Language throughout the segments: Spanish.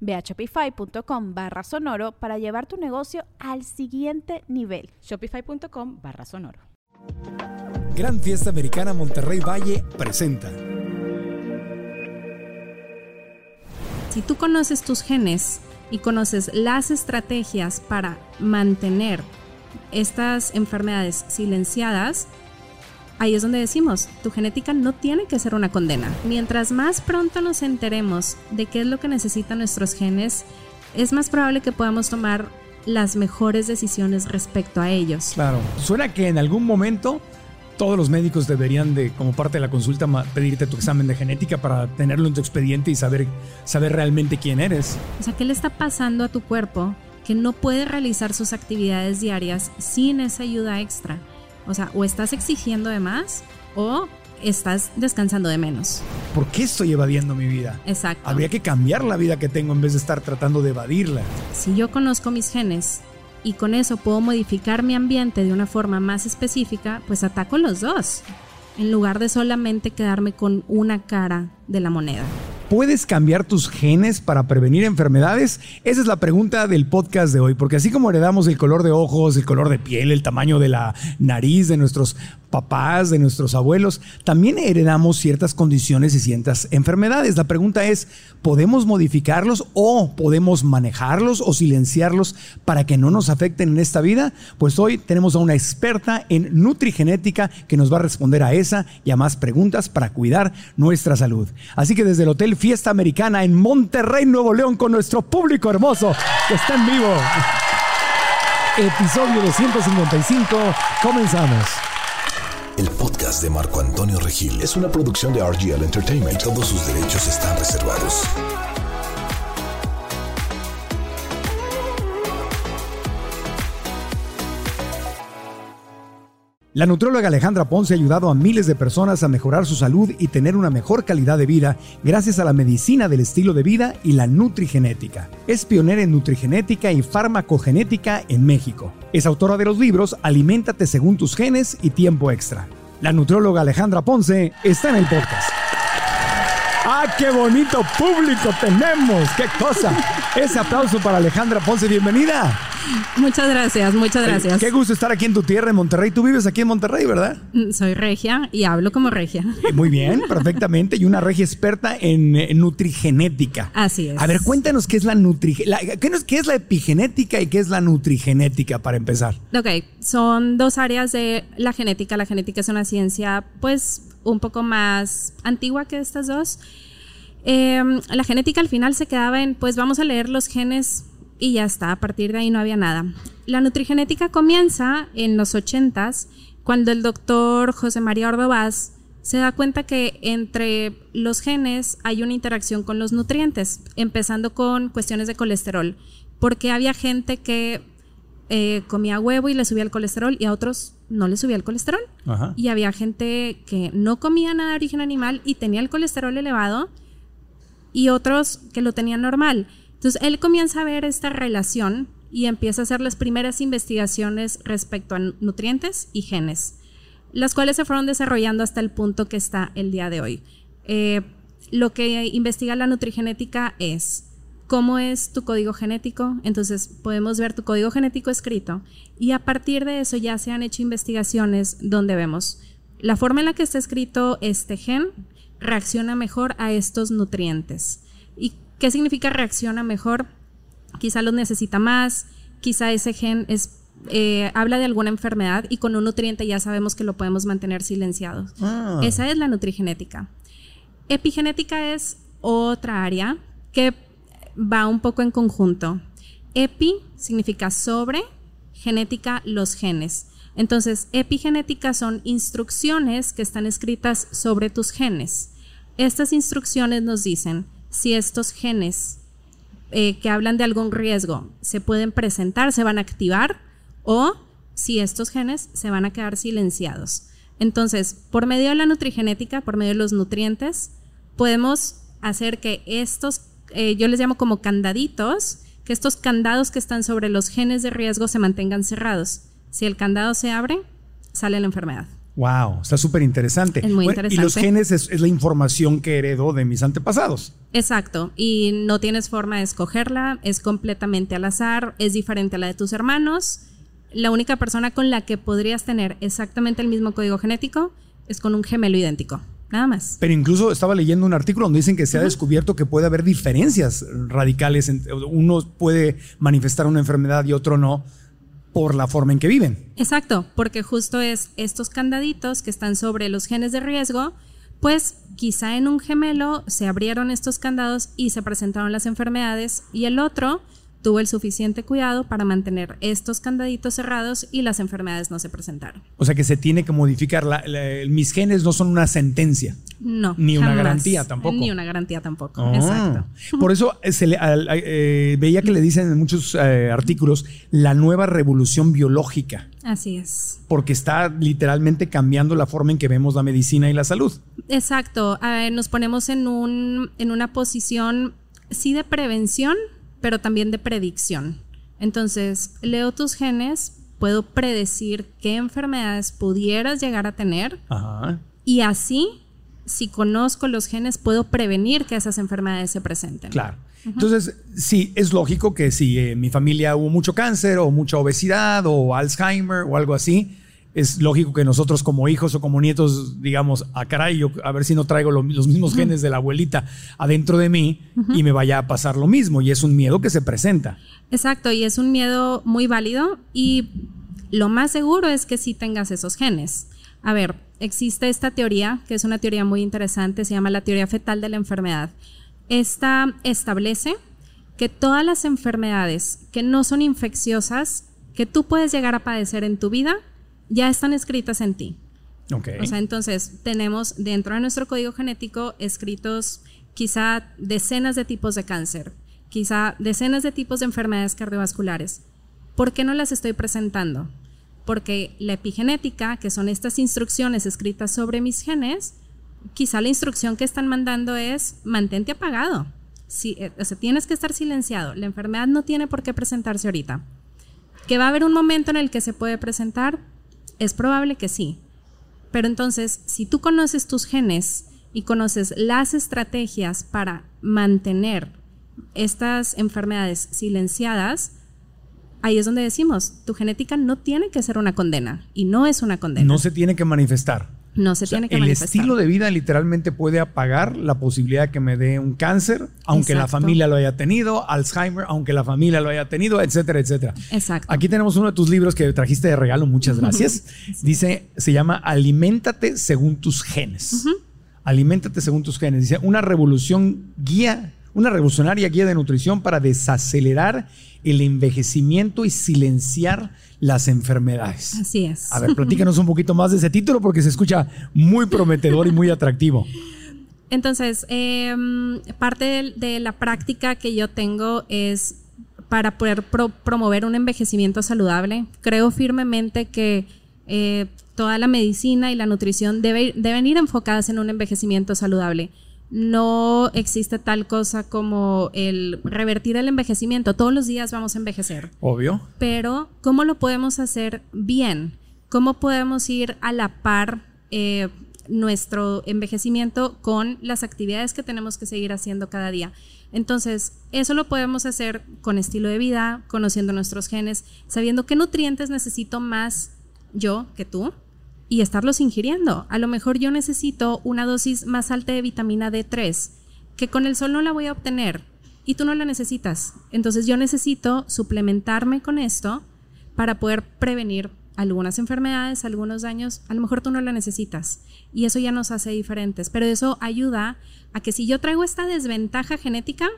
Ve a shopify.com barra sonoro para llevar tu negocio al siguiente nivel. Shopify.com barra sonoro. Gran Fiesta Americana Monterrey Valle presenta. Si tú conoces tus genes y conoces las estrategias para mantener estas enfermedades silenciadas, ahí es donde decimos, tu genética no tiene que ser una condena. Mientras más pronto nos enteremos de qué es lo que necesitan nuestros genes, es más probable que podamos tomar las mejores decisiones respecto a ellos. Claro, suena que en algún momento todos los médicos deberían de, como parte de la consulta, pedirte tu examen de genética para tenerlo en tu expediente y saber, saber realmente quién eres. O sea, ¿qué le está pasando a tu cuerpo que no puede realizar sus actividades diarias sin esa ayuda extra? O sea, o estás exigiendo de más o estás descansando de menos. ¿Por qué estoy evadiendo mi vida? Exacto. Habría que cambiar la vida que tengo en vez de estar tratando de evadirla. Si yo conozco mis genes y con eso puedo modificar mi ambiente de una forma más específica, pues ataco los dos, en lugar de solamente quedarme con una cara de la moneda. ¿Puedes cambiar tus genes para prevenir enfermedades? Esa es la pregunta del podcast de hoy, porque así como heredamos el color de ojos, el color de piel, el tamaño de la nariz de nuestros papás, de nuestros abuelos, también heredamos ciertas condiciones y ciertas enfermedades. La pregunta es, ¿podemos modificarlos o podemos manejarlos o silenciarlos para que no nos afecten en esta vida? Pues hoy tenemos a una experta en nutrigenética que nos va a responder a esa y a más preguntas para cuidar nuestra salud. Así que desde el Hotel Fiesta Americana en Monterrey, Nuevo León, con nuestro público hermoso que está en vivo. Episodio 255, comenzamos. El podcast de Marco Antonio Regil es una producción de RGL Entertainment todos sus derechos están reservados. La nutróloga Alejandra Ponce ha ayudado a miles de personas a mejorar su salud y tener una mejor calidad de vida gracias a la medicina del estilo de vida y la nutrigenética. Es pionera en nutrigenética y farmacogenética en México. Es autora de los libros Aliméntate según tus genes y Tiempo Extra. La nutróloga Alejandra Ponce está en el podcast. ¡Ah, qué bonito público tenemos! ¡Qué cosa! Ese aplauso para Alejandra Ponce, bienvenida. Muchas gracias, muchas gracias. Qué gusto estar aquí en tu tierra, en Monterrey. Tú vives aquí en Monterrey, ¿verdad? Mm, soy regia y hablo como regia. Eh, muy bien, perfectamente. Y una regia experta en, nutrigenética. Así es. A ver, cuéntanos qué es la nutrigenética. ¿Qué es la epigenética y qué es la nutrigenética para empezar? Ok, son dos áreas de la genética. La genética es una ciencia, pues, un poco más antigua que estas dos. Em, la genética al final se quedaba en, pues vamos a leer los genes y ya está, a partir de ahí no había nada. La nutrigenética comienza en los 80 cuando el doctor José María Ordovás se da cuenta que entre los genes hay una interacción con los nutrientes, empezando con cuestiones de colesterol, porque había gente que eh, comía huevo y le subía el colesterol y a otros no le subía el colesterol. Y había gente que no comía nada de origen animal y tenía el colesterol elevado y otros que lo tenían normal. Entonces él comienza a ver esta relación y empieza a hacer las primeras investigaciones respecto a nutrientes y genes, las cuales se fueron desarrollando hasta el punto que está el día de hoy. Eh, lo que investiga la nutrigenética es cómo es tu código genético, entonces podemos ver tu código genético escrito y a partir de eso ya se han hecho investigaciones donde vemos la forma en la que está escrito este gen reacciona mejor a estos nutrientes. ¿Y ¿Qué significa reacciona mejor? Quizá los necesita más, quizá ese gen es eh, habla de alguna enfermedad y con un nutriente ya sabemos que lo podemos mantener silenciado. Ah. Esa es la nutrigenética. Epigenética es otra área que va un poco en conjunto. Epi significa sobre, genética los genes. Entonces, epigenética son instrucciones que están escritas sobre tus genes. Estas instrucciones nos dicen si estos genes eh, que hablan de algún riesgo se pueden presentar, se van a activar o si estos genes se van a quedar silenciados. Entonces, por medio de la nutrigenética, por medio de los nutrientes, podemos hacer que estos, eh, yo les llamo como candaditos, que estos candados que están sobre los genes de riesgo se mantengan cerrados. Si el candado se abre, sale la enfermedad. Wow, está súper interesante. Es muy Bueno, Y los interesante. genes es, es la información que heredo de mis antepasados. Exacto, y no tienes forma de escogerla, es completamente al azar, es diferente a la de tus hermanos. La única persona con la que podrías tener exactamente el mismo código genético es con un gemelo idéntico, nada más. Pero incluso estaba leyendo un artículo donde dicen que se ha descubierto que puede haber diferencias radicales. Uno puede manifestar una enfermedad y otro no por la forma en que viven. Exacto, porque justo es estos candaditos que están sobre los genes de riesgo, pues quizá en un gemelo se abrieron estos candados y se presentaron las enfermedades y el otro tuvo el suficiente cuidado para mantener estos candaditos cerrados y las enfermedades no se presentaron. O sea que se tiene que modificar. La- la- mis genes no son una sentencia. No. Ni una garantía tampoco. Ni una garantía tampoco. Ah. Exacto. Por eso eh, se le- al- eh, veía que le dicen en muchos eh, artículos la nueva revolución biológica, Así es. porque está literalmente cambiando la forma en que vemos la medicina y la salud. Exacto. Ah, nos ponemos en, un, en una posición, sí, de prevención, pero también de predicción. Entonces, leo tus genes, puedo predecir qué enfermedades pudieras llegar a tener Ajá. y así, si conozco los genes, puedo prevenir que esas enfermedades se presenten. Claro. Entonces, sí, es lógico que si en mi familia hubo mucho cáncer o mucha obesidad o Alzheimer o algo así, es lógico que nosotros como hijos o como nietos digamos, ah, caray, yo a ver si no traigo lo- los mismos genes de la abuelita adentro de mí y me vaya a pasar lo mismo. Y es un miedo que se presenta. Exacto, y es un miedo muy válido y lo más seguro es que sí tengas esos genes. A ver, existe esta teoría, que es una teoría muy interesante, se llama la teoría fetal de la enfermedad. Esta establece que todas las enfermedades que no son infecciosas, que tú puedes llegar a padecer en tu vida, ya están escritas en ti. Ok. O sea, entonces tenemos dentro de nuestro código genético escritos quizá decenas de tipos de cáncer, quizá decenas de tipos de enfermedades cardiovasculares. ¿Por qué no las estoy presentando? Porque la epigenética, que son estas instrucciones escritas sobre mis genes, quizá la instrucción que están mandando es mantente apagado. Si, eh, o sea, tienes que estar silenciado. La enfermedad no tiene por qué presentarse ahorita. ¿Que va a haber un momento en el que se puede presentar? Es probable que sí. Pero entonces, si tú conoces tus genes y conoces las estrategias para mantener estas enfermedades silenciadas, ahí es donde decimos, tu genética no tiene que ser una condena y no es una condena. No se tiene que manifestar. No se O sea, tiene que el manifestar. estilo de vida literalmente puede apagar la posibilidad de que me dé un cáncer, aunque la familia lo haya tenido, Alzheimer, aunque la familia lo haya tenido, etcétera, etcétera. Exacto. Aquí tenemos uno de tus libros que trajiste de regalo, muchas gracias. Dice, se llama Aliméntate según tus genes. Aliméntate según tus genes. Dice, una revolución guía, una revolucionaria guía de nutrición para desacelerar el envejecimiento y silenciar las enfermedades. Así es. A ver, platícanos un poquito más de ese título porque se escucha muy prometedor y muy atractivo. Entonces, em, parte de, de la práctica que yo tengo es para poder pro- promover un envejecimiento saludable. Creo firmemente que eh, toda la medicina y la nutrición debe- deben ir enfocadas en un envejecimiento saludable. No existe tal cosa como el revertir el envejecimiento. Todos los días vamos a envejecer Obvio. pero ¿cómo lo podemos hacer bien? ¿Cómo podemos ir a la par eh, nuestro envejecimiento con las actividades que tenemos que seguir haciendo cada día? Entonces, eso lo podemos hacer con estilo de vida, conociendo nuestros genes, sabiendo qué nutrientes necesito más yo que tú y estarlos ingiriendo. A lo mejor yo necesito una dosis más alta de vitamina D3, que con el sol no la voy a obtener y tú no la necesitas. Entonces yo necesito suplementarme con esto para poder prevenir algunas enfermedades, algunos daños, a lo mejor tú no lo necesitas y eso ya nos hace diferentes, pero eso ayuda a que si yo traigo esta desventaja genética,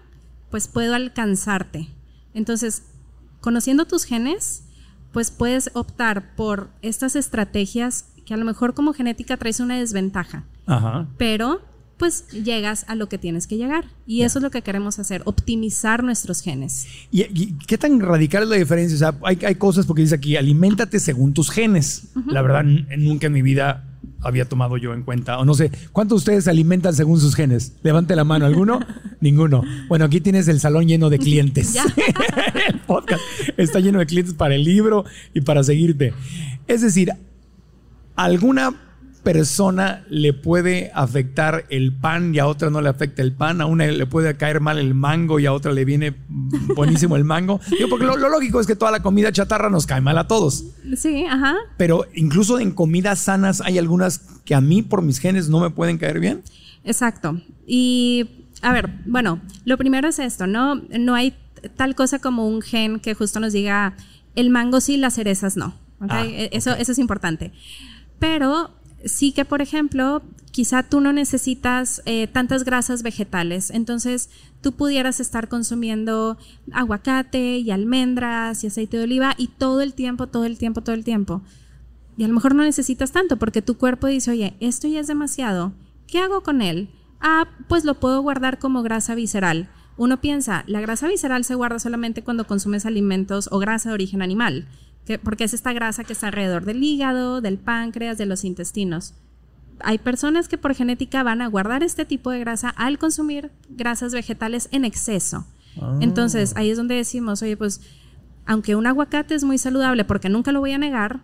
pues puedo alcanzarte. Entonces, conociendo tus genes, pues puedes optar por estas estrategias que a lo mejor como genética traes una desventaja, Ajá. pero pues llegas a lo que tienes que llegar. Y eso es lo que queremos hacer, optimizar nuestros genes. ¿Y, y qué tan radical es la diferencia? O sea, hay, hay cosas porque dice aquí, aliméntate según tus genes. La verdad, nunca en mi vida había tomado yo en cuenta, o no sé, ¿cuántos de ustedes se alimentan según sus genes? Levante la mano, ¿alguno? Ninguno. Bueno, aquí tienes el salón lleno de clientes. El podcast está lleno de clientes para el libro y para seguirte. Es decir, alguna persona le puede afectar el pan y a otra no le afecta el pan, a una le puede caer mal el mango y a otra le viene buenísimo el mango. Digo, porque lo, lo lógico es que toda la comida chatarra nos cae mal a todos. Sí, ajá. Pero incluso en comidas sanas hay algunas que a mí por mis genes no me pueden caer bien. Exacto. Y a ver, bueno, lo primero es esto, ¿no? No hay tal cosa como un gen que justo nos diga el mango sí, las cerezas no. ¿ok? Ah, E- eso, eso es importante. Pero sí que, por ejemplo, quizá tú no necesitas eh, tantas grasas vegetales, entonces tú pudieras estar consumiendo aguacate y almendras y aceite de oliva y todo el tiempo, todo el tiempo, todo el tiempo. Y a lo mejor no necesitas tanto porque tu cuerpo dice, oye, esto ya es demasiado. ¿Qué hago con él? Ah, pues lo puedo guardar como grasa visceral. Uno piensa, la grasa visceral se guarda solamente cuando consumes alimentos o grasa de origen animal, que- porque es esta grasa que está alrededor del hígado, del páncreas, de los intestinos. Hay personas que por genética van a guardar este tipo de grasa al consumir grasas vegetales en exceso. Entonces, ahí es donde decimos, oye, pues aunque un aguacate es muy saludable, porque nunca lo voy a negar,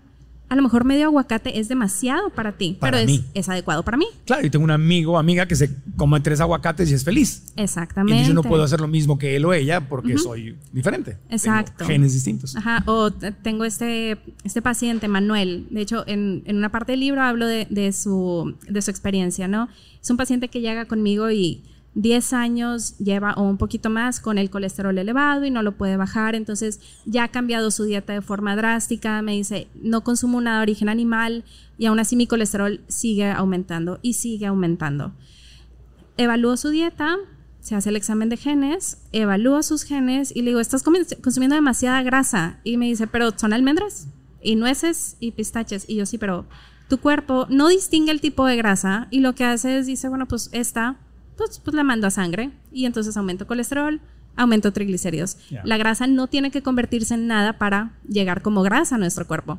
a lo mejor medio aguacate es demasiado para ti, Para pero es, es adecuado para mí. Claro, yo tengo un amigo o amiga que se come tres aguacates y es feliz. Y Exactamente. entonces yo no puedo hacer lo mismo que él o ella porque soy diferente. Tengo Exacto. genes distintos. Ajá, o tengo este, este paciente, Manuel. De hecho, en, en una parte del libro hablo de, de su, de su experiencia, ¿no? Es un paciente que llega conmigo y 10 años lleva o un poquito más con el colesterol elevado y no lo puede bajar. Entonces, ya ha cambiado su dieta de forma drástica. Me dice, no consumo nada de origen animal y aún así mi colesterol sigue aumentando y sigue aumentando evalúo su dieta, se hace el examen de genes, evalúo sus genes y le digo, estás consumiendo demasiada grasa. Y me dice, pero son almendras y nueces y pistaches. Y yo sí, pero tu cuerpo no distingue el tipo de grasa y lo que hace es, dice, bueno, pues esta, pues, pues la mando a sangre y entonces aumento colesterol, aumento triglicéridos. La grasa no tiene que convertirse en nada para llegar como grasa a nuestro cuerpo.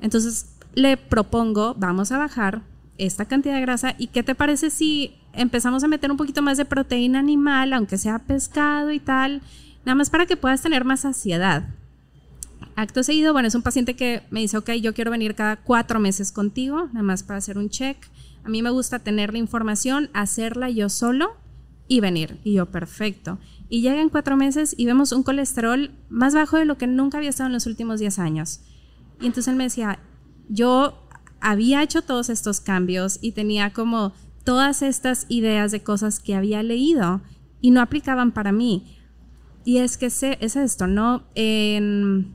Entonces le propongo, vamos a bajar esta cantidad de grasa y qué te parece si empezamos a meter un poquito más de proteína animal, aunque sea pescado y tal, nada más para que puedas tener más saciedad. Acto seguido, bueno, es un paciente que me dice, ok, yo quiero venir cada cuatro meses contigo, nada más para hacer un check. A mí me gusta tener la información, hacerla yo solo y venir. Y yo, perfecto. Y llegan cuatro meses y vemos un colesterol más bajo de lo que nunca había estado en los últimos 10 años. Y entonces él me decía, yo había hecho todos estos cambios y tenía como todas estas ideas de cosas que había leído y no aplicaban para mí. Y es que es esto, ¿no? En,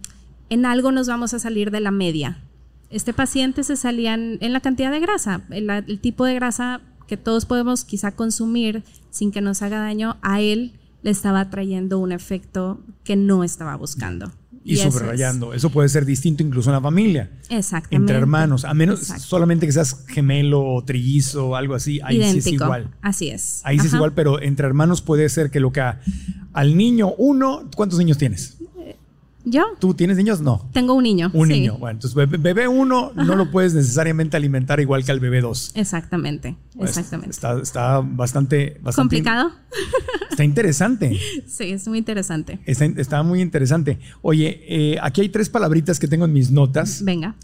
en algo nos vamos a salir de la media. Este paciente se salía en, la cantidad de grasa, el, el tipo de grasa que todos podemos quizá consumir sin que nos haga daño, a él le estaba trayendo un efecto que no estaba buscando. Y, eso es- subrayando, eso puede ser distinto incluso en la familia. Exactamente. Entre hermanos, a menos Exacto. solamente que seas gemelo o trillizo o algo así, ahí sí es igual. Así es. Ahí sí es igual, pero entre hermanos puede ser que lo que a- al niño uno, ¿cuántos niños tienes? Yo ¿Tú tienes niños? No. tengo un niño. Un sí. niño. Bueno, entonces bebé, bebé uno no lo puedes necesariamente alimentar igual que al bebé dos. Exactamente. Pues, Exactamente. Está, está bastante, bastante ¿Complicado? Está interesante. Sí, es muy interesante. Está, está muy interesante. Oye, eh, aquí hay tres palabritas que tengo en mis notas. Venga.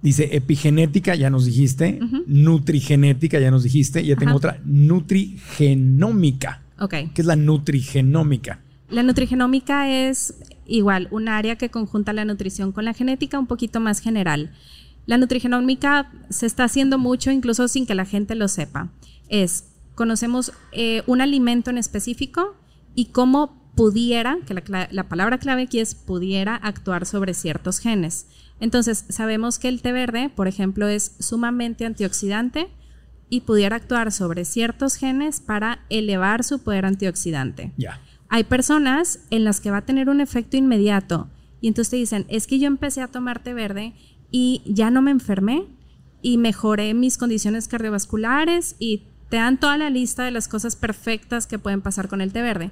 Dice epigenética, ya nos dijiste. Nutrigenética, ya nos dijiste. Y ya tengo Ajá. otra, nutrigenómica. Ok. ¿Qué es la nutrigenómica? La nutrigenómica es igual un área que conjunta la nutrición con la genética un poquito más general. La nutrigenómica se está haciendo mucho incluso sin que la gente lo sepa. Es, conocemos eh, un alimento en específico y cómo pudiera, que la, la, palabra clave aquí es pudiera actuar sobre ciertos genes. Entonces, sabemos que el té verde, por ejemplo, es sumamente antioxidante y pudiera actuar sobre ciertos genes para elevar su poder antioxidante. Ya. Hay personas en las que va a tener un efecto inmediato y entonces te dicen, es que yo empecé a tomar té verde y ya no me enfermé y mejoré mis condiciones cardiovasculares y te dan toda la lista de las cosas perfectas que pueden pasar con el té verde.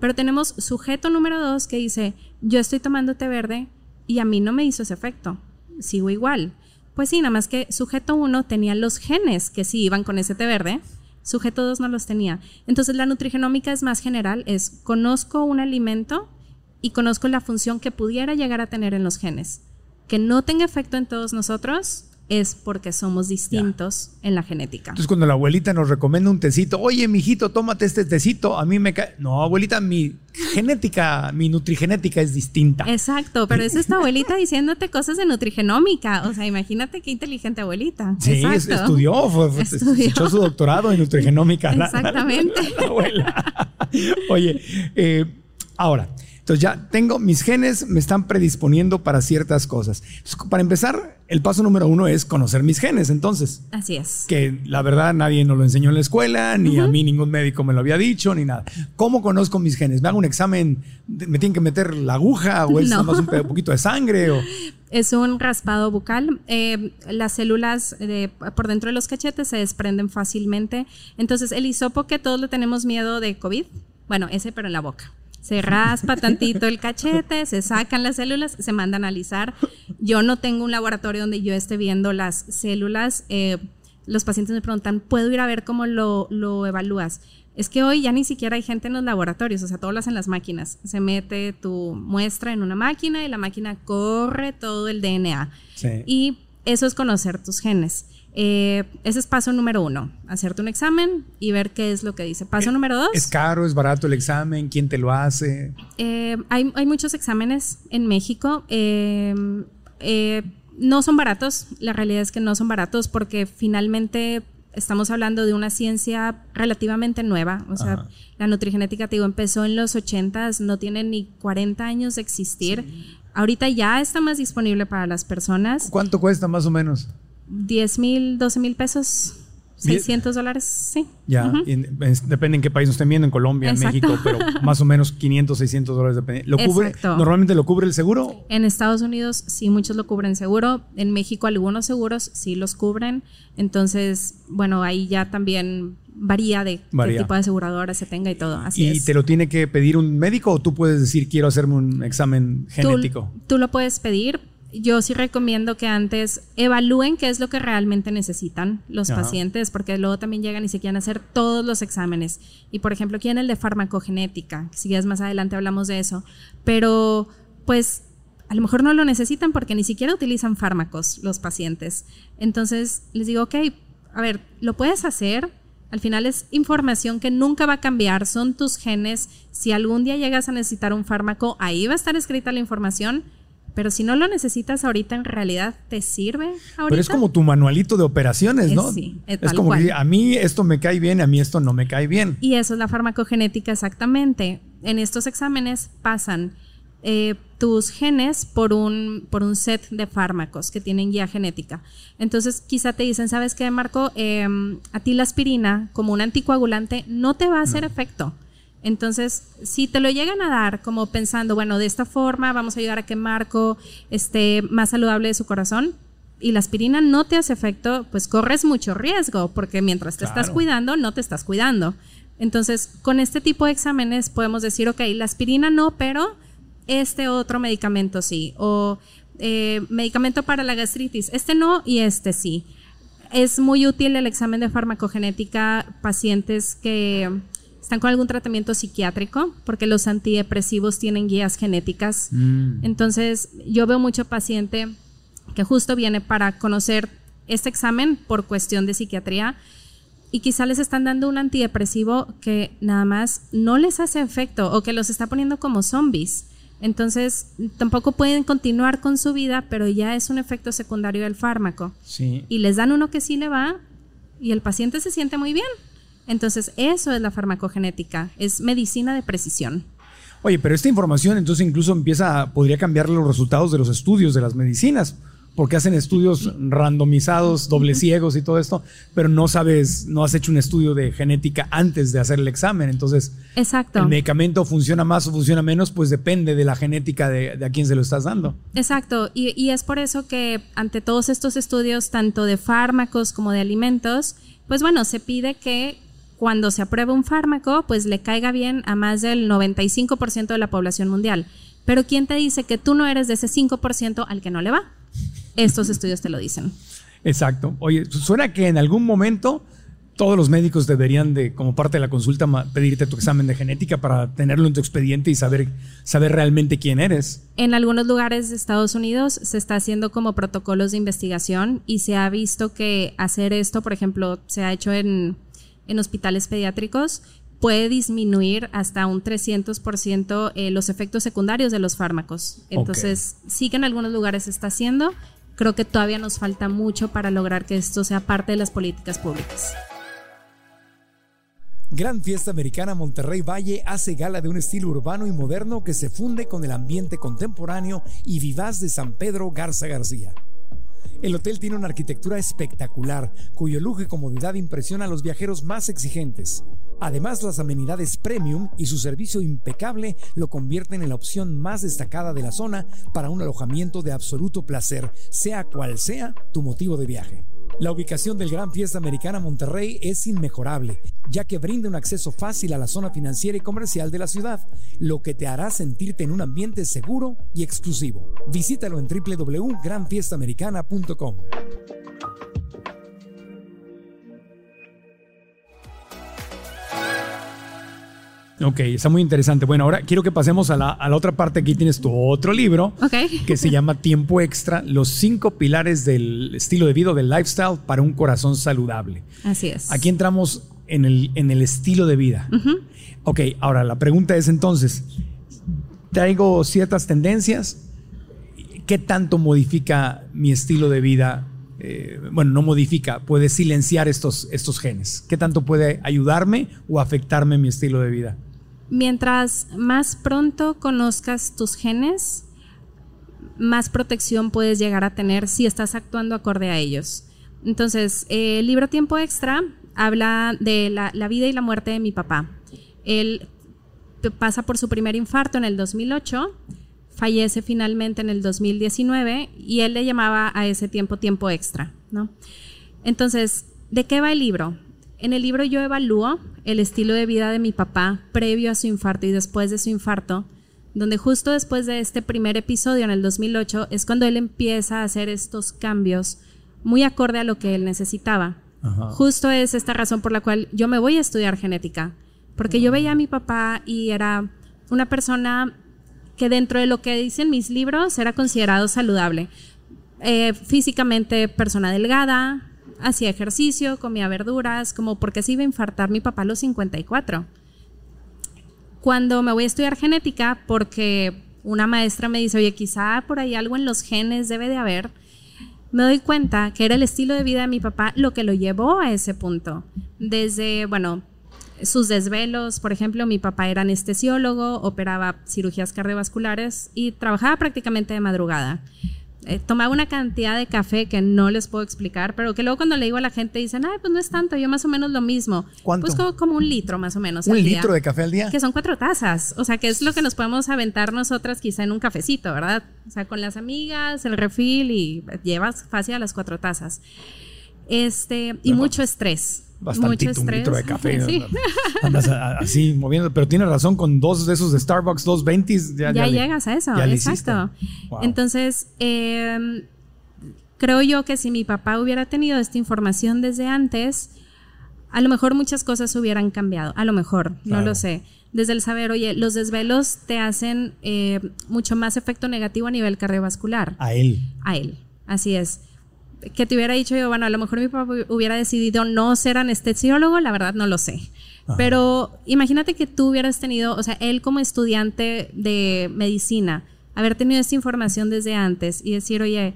Pero tenemos sujeto número dos que dice, yo estoy tomando té verde y a mí no me hizo ese efecto, sigo igual. Pues sí, nada más que sujeto uno tenía los genes que sí iban con ese té verde, sujeto dos no los tenía. Entonces la nutrigenómica es más general, es conozco un alimento y conozco la función que pudiera llegar a tener en los genes. Que no tenga efecto en todos nosotros, es porque somos distintos en la genética. Entonces, cuando la abuelita nos recomienda un tecito, oye, mijito, tómate este tecito, a mí me cae. No, abuelita, mi genética, mi nutrigenética es distinta. Exacto, pero es esta abuelita diciéndote cosas de nutrigenómica. O sea, imagínate qué inteligente abuelita. Sí, estudió, fue, echó su doctorado en nutrigenómica. Exactamente. abuela. Oye, eh, ahora. Entonces ya tengo, mis genes me están predisponiendo para ciertas cosas. para empezar, el paso número uno es conocer mis genes, entonces. Así es. Que la verdad nadie nos lo enseñó en la escuela, ni a mí ningún médico me lo había dicho, ni nada. ¿Cómo conozco mis genes? ¿Me hago un examen? ¿Me tienen que meter la aguja o es más un poquito de sangre? O? Es un raspado bucal. Eh, las células por dentro de los cachetes se desprenden fácilmente. Entonces, el hisopo que todos le tenemos miedo de COVID, bueno, ese pero en la boca se raspa tantito el cachete, se sacan las células, se manda a analizar. Yo no tengo un laboratorio donde yo esté viendo las células. Eh, los pacientes me preguntan, ¿puedo ir a ver cómo lo, lo, evalúas? Es que hoy ya ni siquiera hay gente en los laboratorios, o sea, todo lo hacen las máquinas. Se mete tu muestra en una máquina y la máquina corre todo el DNA. Y eso es conocer tus genes. Eh, ese es paso número uno, hacerte un examen y ver qué es lo que dice. Paso eh, número dos. ¿Es caro, es barato el examen? ¿Quién te lo hace? Eh, hay, hay, muchos exámenes en México. no son baratos, la realidad es que no son baratos porque finalmente estamos hablando de una ciencia relativamente nueva. O sea, la nutrigenética, te digo, empezó en los 80, no tiene ni 40 años de existir. Ahorita ya está más disponible para las personas. ¿Cuánto cuesta más o menos? 10 mil, 12 mil pesos. 600 dólares, sí. Ya, depende en qué país nos estén viendo, en Colombia, en México, pero más o menos 500, 600 dólares depende. ¿Lo cubre? ¿Normalmente lo cubre el seguro? En Estados Unidos sí, muchos lo cubren seguro. En México algunos seguros sí los cubren. Entonces, bueno, ahí ya también varía de qué tipo de aseguradora se tenga y todo. Así ¿Y te lo tiene que pedir un médico o tú puedes decir quiero hacerme un examen genético? tú lo puedes pedir, yo sí recomiendo que antes evalúen qué es lo que realmente necesitan los pacientes, porque luego también llegan y se quieren hacer todos los exámenes. Y por ejemplo, aquí en el de farmacogenética, si ya es más adelante hablamos de eso, pero pues a lo mejor no lo necesitan porque ni siquiera utilizan fármacos los pacientes. Entonces les digo, ok, a ver, lo puedes hacer. Al final es información que nunca va a cambiar, son tus genes. Si algún día llegas a necesitar un fármaco, ahí va a estar escrita la información pero si no lo necesitas ahorita, en realidad te sirve ahorita. Pero es como tu manualito de operaciones, ¿no? sí, es, es como que a mí esto me cae bien, a mí esto no me cae bien. Y eso es la farmacogenética exactamente. En estos exámenes pasan eh, tus genes por un, por un set de fármacos que tienen guía genética. Entonces, quizá te dicen, ¿sabes qué, Marco? Em, a ti la aspirina, como un anticoagulante, no te va a hacer efecto entonces, si te lo llegan a dar como pensando, bueno, de esta forma vamos a ayudar a que Marco esté más saludable de su corazón y la aspirina no te hace efecto, pues corres mucho riesgo porque mientras te estás cuidando, no te estás cuidando. Entonces, con este tipo de exámenes podemos decir, ok, la aspirina no, pero este otro medicamento sí. O eh, medicamento para la gastritis, este no y este sí. Es muy útil el examen de farmacogenética pacientes que están con algún tratamiento psiquiátrico, porque los antidepresivos tienen guías genéticas. Mm. Entonces, yo veo mucho paciente que justo viene para conocer este examen por cuestión de psiquiatría y quizá les están dando un antidepresivo que nada más no les hace efecto o que los está poniendo como zombies. Entonces, tampoco pueden continuar con su vida, pero ya es un efecto secundario del fármaco. Y les dan uno que sí le va y el paciente se siente muy bien. Entonces, eso es la farmacogenética, es medicina de precisión. Oye, pero esta información entonces incluso empieza, podría cambiar los resultados de los estudios de las medicinas porque hacen estudios randomizados, doble ciegos y todo esto, pero no sabes, no has hecho un estudio de genética antes de hacer el examen. Entonces, Exacto. el medicamento funciona más o funciona menos, pues depende de la genética de, a quién se lo estás dando. Exacto, y, y es por eso que ante todos estos estudios, tanto de fármacos como de alimentos, pues bueno, se pide que cuando se apruebe un fármaco, pues le caiga bien a más del 95% de la población mundial. Pero ¿quién te dice que tú no eres de ese 5% al que no le va? Estos estudios te lo dicen. Exacto. Oye, suena que en algún momento todos los médicos deberían de, como parte de la consulta, pedirte tu examen de genética para tenerlo en tu expediente y saber, saber realmente quién eres. En algunos lugares de Estados Unidos se está haciendo como protocolos de investigación y se ha visto que hacer esto, por ejemplo, se ha hecho en, en hospitales pediátricos, puede disminuir hasta un 300% eh, los efectos secundarios de los fármacos. Entonces, okay. sí que en algunos lugares se está haciendo, creo que todavía nos falta mucho para lograr que esto sea parte de las políticas públicas. Gran Fiesta Americana Monterrey Valle hace gala de un estilo urbano y moderno que se funde con el ambiente contemporáneo y vivaz de San Pedro Garza García. El hotel tiene una arquitectura espectacular, cuyo lujo y comodidad impresiona a los viajeros más exigentes. Además, las amenidades premium y su servicio impecable lo convierten en la opción más destacada de la zona para un alojamiento de absoluto placer, sea cual sea tu motivo de viaje. La ubicación del Gran Fiesta Americana Monterrey es inmejorable, ya que brinda un acceso fácil a la zona financiera y comercial de la ciudad, lo que te hará sentirte en un ambiente seguro y exclusivo. Visítalo en www.granfiestamericana.com. Ok, está muy interesante. Bueno, ahora quiero que pasemos a la, a la, otra parte. Aquí tienes tu otro libro okay. que se llama Tiempo Extra, los cinco pilares del estilo de vida, del lifestyle para un corazón saludable. Así es. Aquí entramos en el, en el estilo de vida. Uh -huh. Ok, ahora la pregunta es entonces, traigo ciertas tendencias, ¿qué tanto modifica mi estilo de vida? Eh, bueno, no modifica, puede silenciar estos, estos genes. ¿Qué tanto puede ayudarme o afectarme mi estilo de vida? Mientras más pronto conozcas tus genes, más protección puedes llegar a tener si estás actuando acorde a ellos. Entonces, el libro Tiempo Extra habla de la, la, vida y la muerte de mi papá. Él pasa por su primer infarto en el 2008, fallece finalmente en el 2019 y él le llamaba a ese tiempo tiempo extra. ¿no? Entonces, ¿de qué va el libro? En el libro yo evalúo el estilo de vida de mi papá previo a su infarto y después de su infarto, donde justo después de este primer episodio en el 2008 es cuando él empieza a hacer estos cambios muy acorde a lo que él necesitaba. Ajá. Justo es esta razón por la cual yo me voy a estudiar genética, porque yo veía a mi papá y era una persona que dentro de lo que dicen mis libros era considerado saludable. Eh, físicamente persona delgada, hacía ejercicio, comía verduras, como porque se iba a infartar mi papá a los 54. Cuando me voy a estudiar genética, porque una maestra me dice, oye, quizá por ahí algo en los genes debe de haber, me doy cuenta que era el estilo de vida de mi papá lo que lo llevó a ese punto. Desde, bueno, sus desvelos, por ejemplo, mi papá era anestesiólogo, operaba cirugías cardiovasculares y trabajaba prácticamente de madrugada. Eh, tomaba una cantidad de café que no les puedo explicar, pero que luego cuando le digo a la gente dicen, ay, pues no es tanto, yo más o menos lo mismo. ¿Cuánto? Pues como, como un litro más o menos. ¿Un al litro día, de café al día? Que son cuatro tazas, o sea, que es lo que nos podemos aventar nosotras quizá en un cafecito, ¿verdad? O sea, con las amigas, el refil y llevas fácil a las cuatro tazas. Este, y mucho estrés. Mucho un litro de café. Sí. Andas a- así moviendo, pero tienes razón, con dos de esos de Starbucks, dos 20 ya, ya, le- llegas a eso, ya exacto. Wow. Entonces, eh, creo yo que si mi papá hubiera tenido esta información desde antes, a lo mejor muchas cosas hubieran cambiado, a lo mejor, no lo sé. Desde el saber, oye, los desvelos te hacen eh, mucho más efecto negativo a nivel cardiovascular a él. a él. Así es. Que te hubiera dicho yo, bueno, a lo mejor mi papá hubiera decidido no ser anestesiólogo, la verdad no lo sé. Ajá. Pero imagínate que tú hubieras tenido, o sea, él como estudiante de medicina, haber tenido esta información desde antes y decir, oye,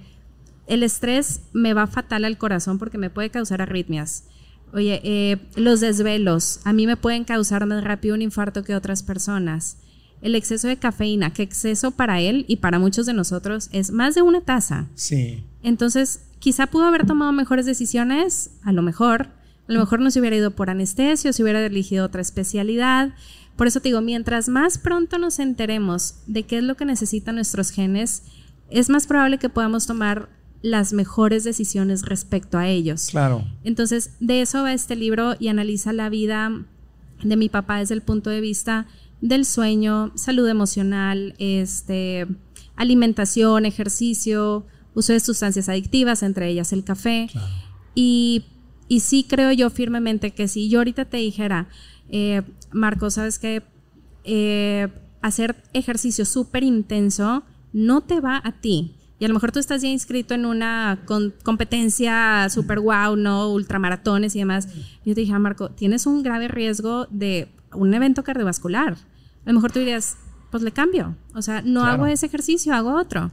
el estrés me va fatal al corazón porque me puede causar arritmias. Oye, eh, los desvelos a mí me pueden causar más rápido un infarto que otras personas. el exceso de cafeína, que exceso para él y para muchos de nosotros es más de una taza. Sí. Entonces, quizá pudo haber tomado mejores decisiones, a lo mejor, a lo mejor no se hubiera ido por anestesio, se hubiera elegido otra especialidad. Por eso te digo, mientras más pronto nos enteremos de qué es lo que necesitan nuestros genes, es más probable que podamos tomar las mejores decisiones respecto a ellos. Claro. Entonces, de eso va este libro y analiza la vida de mi papá desde el punto de vista del sueño, salud emocional, este, alimentación, ejercicio, uso de sustancias adictivas, entre ellas el café. Y, y, sí creo yo firmemente que si yo ahorita te dijera, eh, Marco, sabes que eh, hacer ejercicio súper intenso no te va a ti. Y a lo mejor tú estás ya inscrito en una competencia súper wow, ¿no? Ultramaratones y demás. Yo te dije, ah, Marco, tienes un grave riesgo de un evento cardiovascular. A lo mejor tú dirías, pues le cambio. O sea, no hago ese ejercicio, hago otro.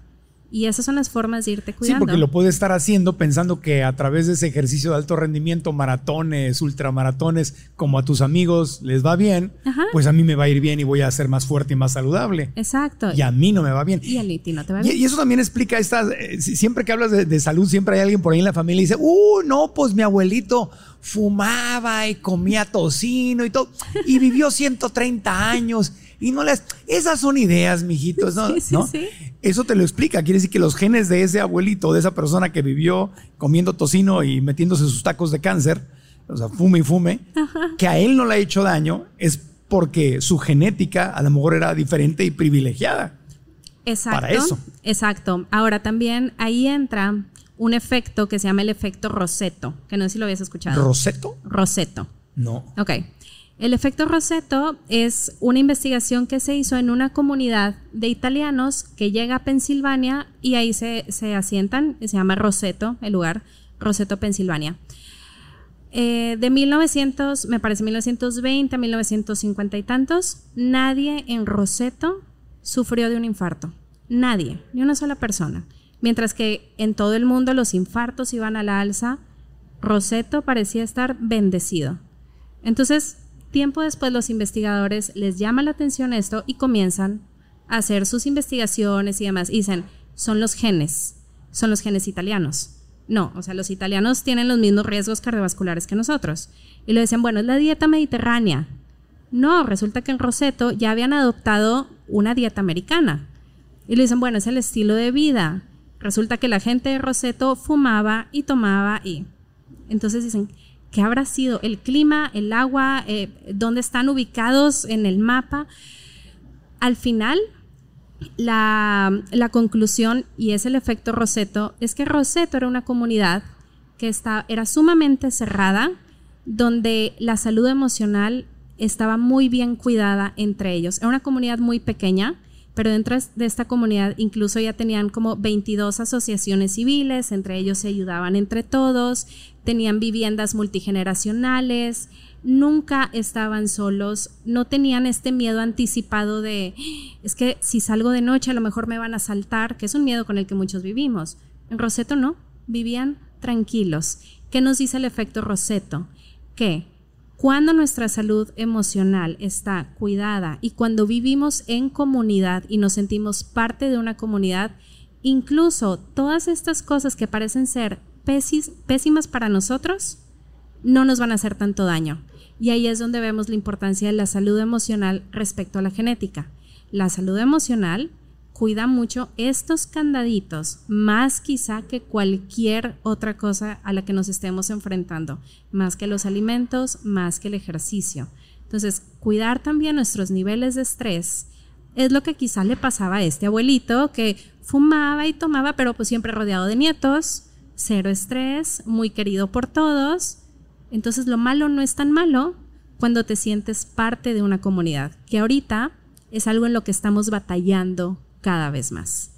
Y esas son las formas de irte cuidando. Sí, porque lo puedes estar haciendo pensando que a través de ese ejercicio de alto rendimiento, maratones, ultramaratones, como a tus amigos les va bien, pues a mí me va a ir bien y voy a ser más fuerte y más saludable. Exacto. Y a mí no me va bien. Y a ti no te va bien. Y, eso también explica estas, eh, siempre que hablas de, salud, siempre hay alguien por ahí en la familia y dice, uh, no, pues mi abuelito fumaba y comía tocino y todo, y vivió 130 años y no les. Esas son ideas, mijitos, ¿no? Sí, sí, Eso te lo explica. Quiere decir que los genes de ese abuelito, de esa persona que vivió comiendo tocino y metiéndose sus tacos de cáncer, o sea, fume y fume, que a él no le ha hecho daño, es porque su genética a lo mejor era diferente y privilegiada. Exacto. Para eso. Exacto. Ahora también ahí entra un efecto que se llama el efecto Roseto, que no sé si lo habías escuchado. ¿Roseto? Roseto. No. Ok. El efecto Roseto es una investigación que se hizo en una comunidad de italianos que llega a Pensilvania y ahí se, asientan, se llama Roseto, el lugar, Roseto, Pensilvania. Eh, de 1900, me parece 1920 a 1950 y tantos, nadie en Roseto sufrió de un infarto. Nadie, ni una sola persona. Mientras que en todo el mundo los infartos iban a la alza, Roseto parecía estar bendecido. Entonces, Tiempo después los investigadores les llama la atención esto y comienzan a hacer sus investigaciones y demás. dicen, son los genes, son los genes italianos. No, o sea, los italianos tienen los mismos riesgos cardiovasculares que nosotros. Y le dicen, bueno, es la dieta mediterránea. No, resulta que en Roseto ya habían adoptado una dieta americana. Y le dicen, bueno, es el estilo de vida. Resulta que la gente de Roseto fumaba y tomaba y... Entonces dicen, ¿Qué habrá sido? El clima, el agua, eh, dónde están ubicados en el mapa. Al final, la, conclusión, y es el efecto Roseto, es que Roseto era una comunidad que era sumamente cerrada, donde la salud emocional estaba muy bien cuidada entre ellos. Era una comunidad muy pequeña, pero dentro de esta comunidad incluso ya tenían como 22 asociaciones civiles, entre ellos se ayudaban entre todos, tenían viviendas multigeneracionales, nunca estaban solos, no tenían este miedo anticipado de, es que si salgo de noche a lo mejor me van a saltar, que es un miedo con el que muchos vivimos. En Roseto no, vivían tranquilos. ¿Qué nos dice el efecto Roseto? Que cuando nuestra salud emocional está cuidada y cuando vivimos en comunidad y nos sentimos parte de una comunidad, incluso todas estas cosas que parecen ser pésimas para nosotros, no nos van a hacer tanto daño. Y ahí es donde vemos la importancia de la salud emocional respecto a la genética. La salud emocional cuida mucho estos candaditos, más quizá que cualquier otra cosa a la que nos estemos enfrentando, más que los alimentos, más que el ejercicio. Entonces, cuidar también nuestros niveles de estrés es lo que quizá le pasaba a este abuelito que fumaba y tomaba, pero pues siempre rodeado de nietos, cero estrés, muy querido por todos. Entonces, lo malo no es tan malo cuando te sientes parte de una comunidad, que ahorita es algo en lo que estamos batallando cada vez más.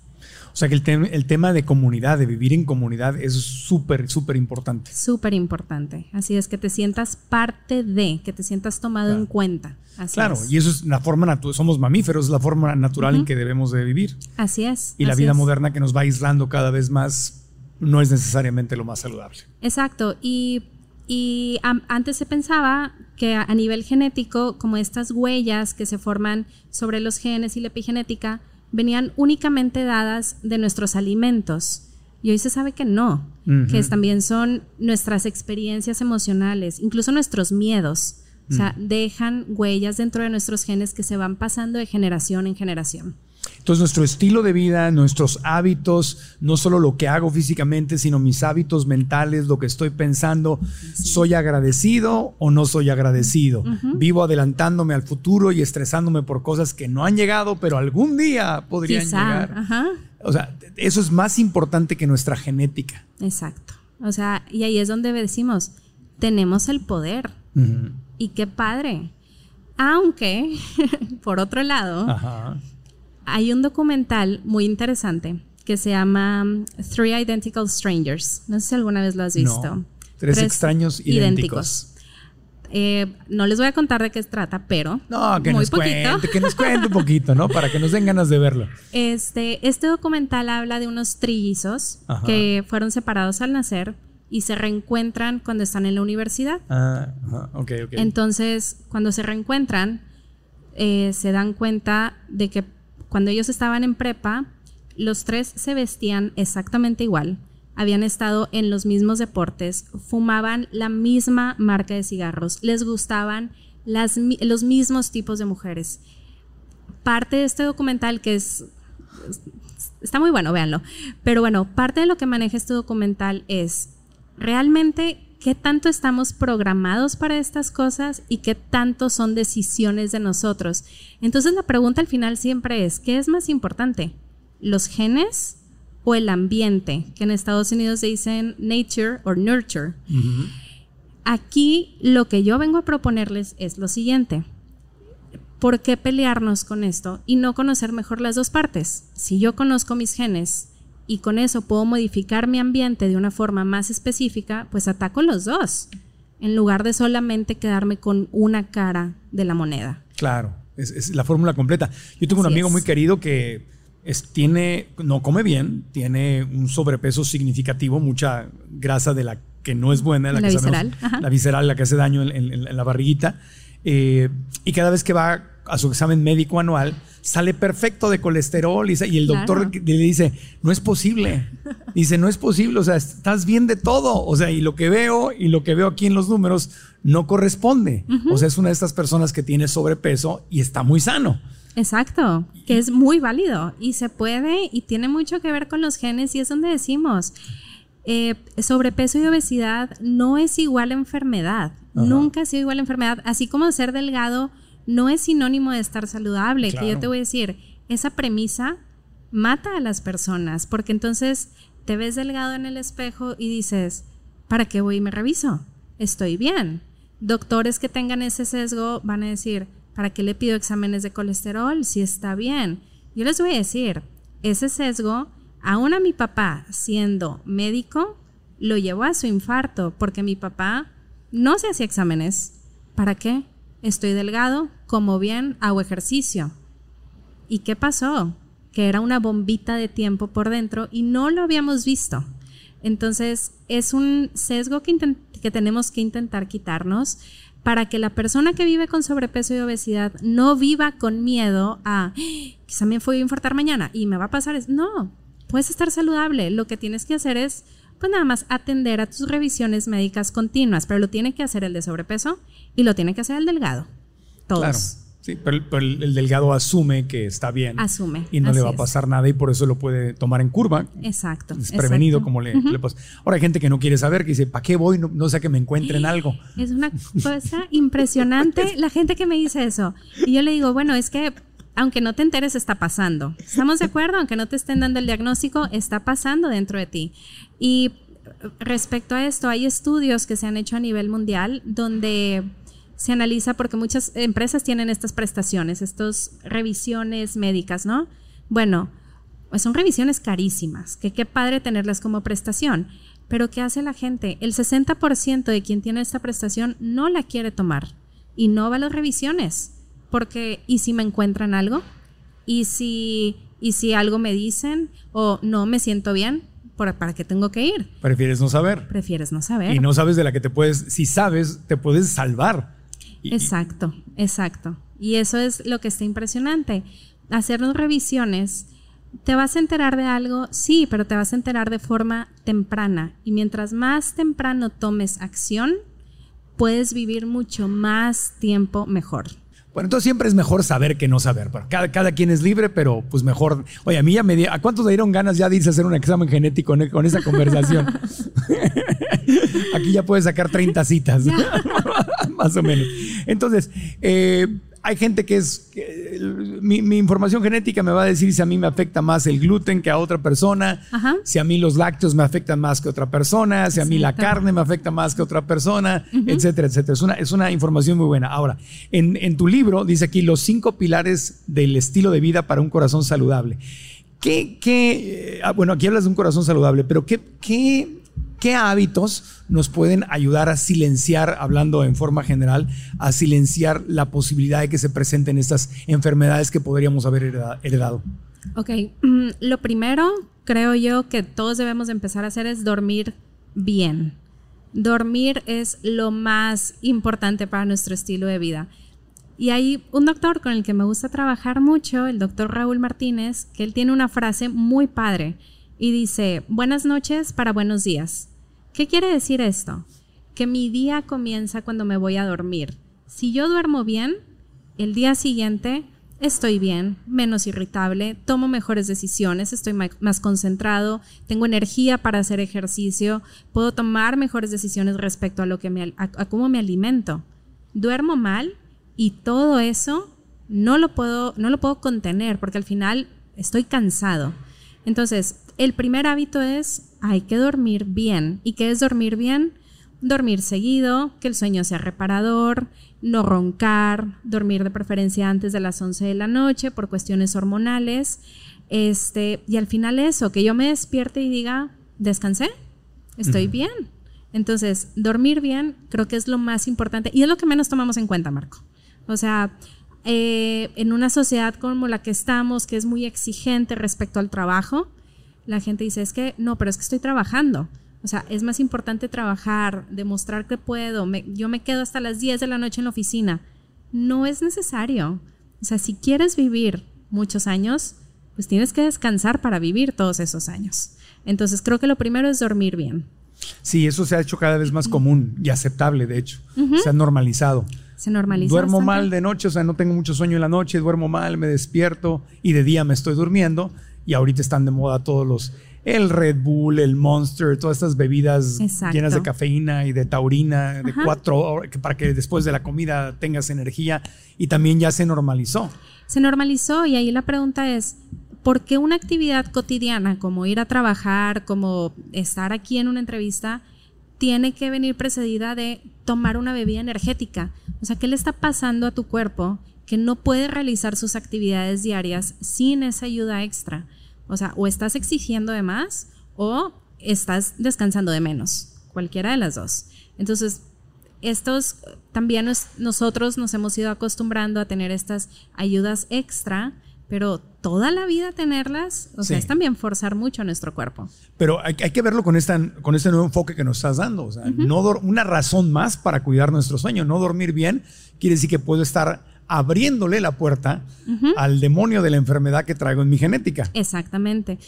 O sea que el, tema de comunidad, de vivir en comunidad, es súper, súper importante. Súper importante. Así es que te sientas parte de, que te sientas tomado en cuenta. claro, y eso es la forma natural, somos mamíferos, es la forma natural en que debemos de vivir. Así es. Y la vida moderna que nos va aislando cada vez más no es necesariamente lo más saludable. Exacto. Y, Y antes se pensaba que a, a nivel genético, como estas huellas que se forman sobre los genes y la epigenética, venían únicamente dadas de nuestros alimentos. Y hoy se sabe que no, que también son nuestras experiencias emocionales, incluso nuestros miedos. O sea, dejan huellas dentro de nuestros genes que se van pasando de generación en generación. Entonces nuestro estilo de vida, nuestros hábitos, no solo lo que hago físicamente, sino mis hábitos mentales, lo que estoy pensando, ¿soy agradecido o no soy agradecido? Vivo adelantándome al futuro y estresándome por cosas que no han llegado, pero algún día podrían Quizá, llegar. ajá. O sea, eso es más importante que nuestra genética. Exacto. O sea, y ahí es donde decimos, tenemos el poder. Y qué padre. Aunque, por otro lado, Ajá. Hay un documental muy interesante que se llama um, Three Identical Strangers. No sé si alguna vez lo has visto. No. Tres extraños idénticos. Eh, no les voy a contar de qué se trata, pero No, que muy nos poquito. cuente, que nos cuente un poquito, ¿no? Para que nos den ganas de verlo. Este, este documental habla de unos trillizos Ajá. que fueron separados al nacer y se reencuentran cuando están en la universidad. Ah, ajá, ok, ok. Entonces, cuando se reencuentran, eh, se dan cuenta de que cuando ellos estaban en prepa, los tres se vestían exactamente igual, habían estado en los mismos deportes, fumaban la misma marca de cigarros, les gustaban las los mismos tipos de mujeres. Parte de este documental que es está muy bueno, véanlo. Pero bueno, parte de lo que maneja este documental es realmente qué tanto estamos programados para estas cosas y qué tanto son decisiones de nosotros. Entonces la pregunta al final siempre es, ¿qué es más importante? ¿Los genes o el ambiente? Que en Estados Unidos se dicen nature o nurture. Aquí lo que yo vengo a proponerles es lo siguiente. ¿Por qué pelearnos con esto y no conocer mejor las dos partes? Si yo conozco mis genes y con eso puedo modificar mi ambiente de una forma más específica, pues ataco los dos, en lugar de solamente quedarme con una cara de la moneda. Claro, es, es la fórmula completa. Yo tengo un amigo es. muy querido que es- tiene, no come bien, tiene un sobrepeso significativo, mucha grasa de la que no es buena, la, La que visceral, sabemos- la visceral, la que hace daño en, en- en la barriguita. Eh, y cada vez que va a su examen médico anual, sale perfecto de colesterol y, y el doctor Claro. le dice, no es posible. Dice, no es posible, o sea, estás bien de todo. O sea, y lo que veo y lo que veo aquí en los números no corresponde. O sea, es una de estas personas que tiene sobrepeso y está muy sano. Exacto, que es muy válido y se puede y tiene mucho que ver con los genes y es donde decimos, eh, sobrepeso y obesidad no es igual a enfermedad, nunca ha sido igual a enfermedad, así como ser delgado no es sinónimo de estar saludable, que yo te voy a decir, esa premisa mata a las personas, porque entonces te ves delgado en el espejo y dices, ¿para qué voy y me reviso? Estoy bien. Doctores que tengan ese sesgo van a decir, ¿para qué le pido exámenes de colesterol si está bien? Yo les voy a decir, ese sesgo, aún a mi papá siendo médico, lo llevó a su infarto, porque mi papá no se hacía exámenes. ¿Para qué? Estoy delgado, como bien, hago ejercicio. ¿Y qué pasó? Que era una bombita de tiempo por dentro y no lo habíamos visto. Entonces, es un sesgo que, que tenemos que intentar quitarnos para que la persona que vive con sobrepeso y obesidad no viva con miedo a, "Ah, quizá me voy a infartar mañana y me va a pasar. es-". No, puedes estar saludable. Lo que tienes que hacer es, pues nada más atender a tus revisiones médicas continuas, pero lo tiene que hacer el de sobrepeso y lo tiene que hacer el delgado. Todos. Claro. Sí, pero, el- pero el, el delgado asume que está bien. Asume, Y no le va a es. pasar nada y por eso lo puede tomar en curva. Exacto. Es prevenido exacto. como le, le pasa. Ahora hay gente que no quiere saber, que dice, ¿para qué voy? No, no sea que me encuentren algo. Es una cosa impresionante la gente que me dice eso. Y yo le digo, bueno, es que aunque no te enteres, está pasando. ¿Estamos de acuerdo? Aunque no te estén dando el diagnóstico, está pasando dentro de ti. Y respecto a esto, hay estudios que se han hecho a nivel mundial donde se analiza, porque muchas empresas tienen estas prestaciones, estas revisiones médicas, ¿no? Bueno, pues son revisiones carísimas, que qué padre tenerlas como prestación. Pero ¿qué hace la gente? El 60% de quien tiene esta prestación no la quiere tomar y no va a las revisiones. Porque, ¿y si me encuentran algo? ¿Y si, y si algo me dicen o no me siento bien? ¿Por- ¿Para qué tengo que ir? Prefieres no saber. Prefieres no saber. Y no sabes de la que te puedes, si sabes, te puedes salvar. Exacto, exacto. Y eso es lo que está impresionante. Hacernos revisiones, ¿te vas a enterar de algo? Sí, pero te vas a enterar de forma temprana. Y mientras más temprano tomes acción, puedes vivir mucho más tiempo mejor. Bueno, entonces siempre es mejor saber que no saber. Pero cada, cada quien es libre, pero pues mejor. Oye, a mí ya me di- ¿A cuántos le dieron ganas ya de irse a hacer un examen genético con, con esa conversación? Aquí ya puedes sacar 30 citas. Más o menos. Entonces, eh, hay gente que es. que, mi, mi información genética me va a decir si a mí me afecta más el gluten que a otra persona, Ajá. si a mí los lácteos me afectan más que a otra persona, si a mí la carne me afecta más que a otra persona, etcétera, etcétera. Es una, es una información muy buena. Ahora, en, en tu libro dice aquí los cinco pilares del estilo de vida para un corazón saludable. ¿Qué, qué, eh, ah, bueno, aquí hablas de un corazón saludable, pero ¿qué, qué, qué hábitos nos pueden ayudar a silenciar, hablando en forma general, a silenciar la posibilidad de que se presenten estas enfermedades que podríamos haber hereda- heredado? Ok, mm, lo primero creo yo que todos debemos de empezar a hacer es dormir bien. Dormir es lo más importante para nuestro estilo de vida. Y hay un doctor con el que me gusta trabajar mucho, el doctor Raúl Martínez, que él tiene una frase muy padre y dice, buenas noches para buenos días. ¿Qué quiere decir esto? Que mi día comienza cuando me voy a dormir. Si yo duermo bien, el día siguiente estoy bien, menos irritable, tomo mejores decisiones, estoy más concentrado, tengo energía para hacer ejercicio, puedo tomar mejores decisiones respecto a lo que me, a, a cómo me alimento. Duermo mal y todo eso no lo puedo no lo puedo contener porque al final estoy cansado. Entonces, el primer hábito es hay que dormir bien. ¿Y qué es dormir bien? Dormir seguido, que el sueño sea reparador, no roncar, dormir de preferencia antes de las 11 de la noche por cuestiones hormonales. Este, y al final eso, que yo me despierte y diga, descansé, estoy bien. Entonces, dormir bien creo que es lo más importante y es lo que menos tomamos en cuenta, Marco. O sea, eh, en una sociedad como la que estamos, que es muy exigente respecto al trabajo, la gente dice, es que no, pero es que estoy trabajando. O sea, es más importante trabajar, demostrar que puedo. Me- yo me quedo hasta las 10 de la noche en la oficina. No es necesario. O sea, si quieres vivir muchos años, pues tienes que descansar para vivir todos esos años. Entonces, creo que lo primero es dormir bien. Sí, eso se ha hecho cada vez más común y aceptable, de hecho. Se ha normalizado. Se normaliza. Duermo bastante. mal de noche, o sea, no tengo mucho sueño en la noche, duermo mal, me despierto y de día me estoy durmiendo. Y ahorita están de moda todos los, el Red Bull, el Monster, todas estas bebidas Exacto. llenas de cafeína y de taurina, de Ajá. cuatro horas, para que después de la comida tengas energía. Y también ya se normalizó. se normalizó y ahí la pregunta es, ¿por qué una actividad cotidiana como ir a trabajar, como estar aquí en una entrevista, tiene que venir precedida de tomar una bebida energética? O sea, ¿qué le está pasando a tu cuerpo que no puede realizar sus actividades diarias sin esa ayuda extra? O sea, o estás exigiendo de más o estás descansando de menos, cualquiera de las dos. Entonces, estos también nos- nosotros nos hemos ido acostumbrando a tener estas ayudas extra, pero toda la vida tenerlas, o sea, es también forzar mucho a nuestro cuerpo. Pero hay, hay que verlo con, esta, con este nuevo enfoque que nos estás dando. O sea, no una razón más para cuidar nuestro sueño. No dormir bien quiere decir que puedo estar abriéndole la puerta al demonio de la enfermedad que traigo en mi genética. Exactamente.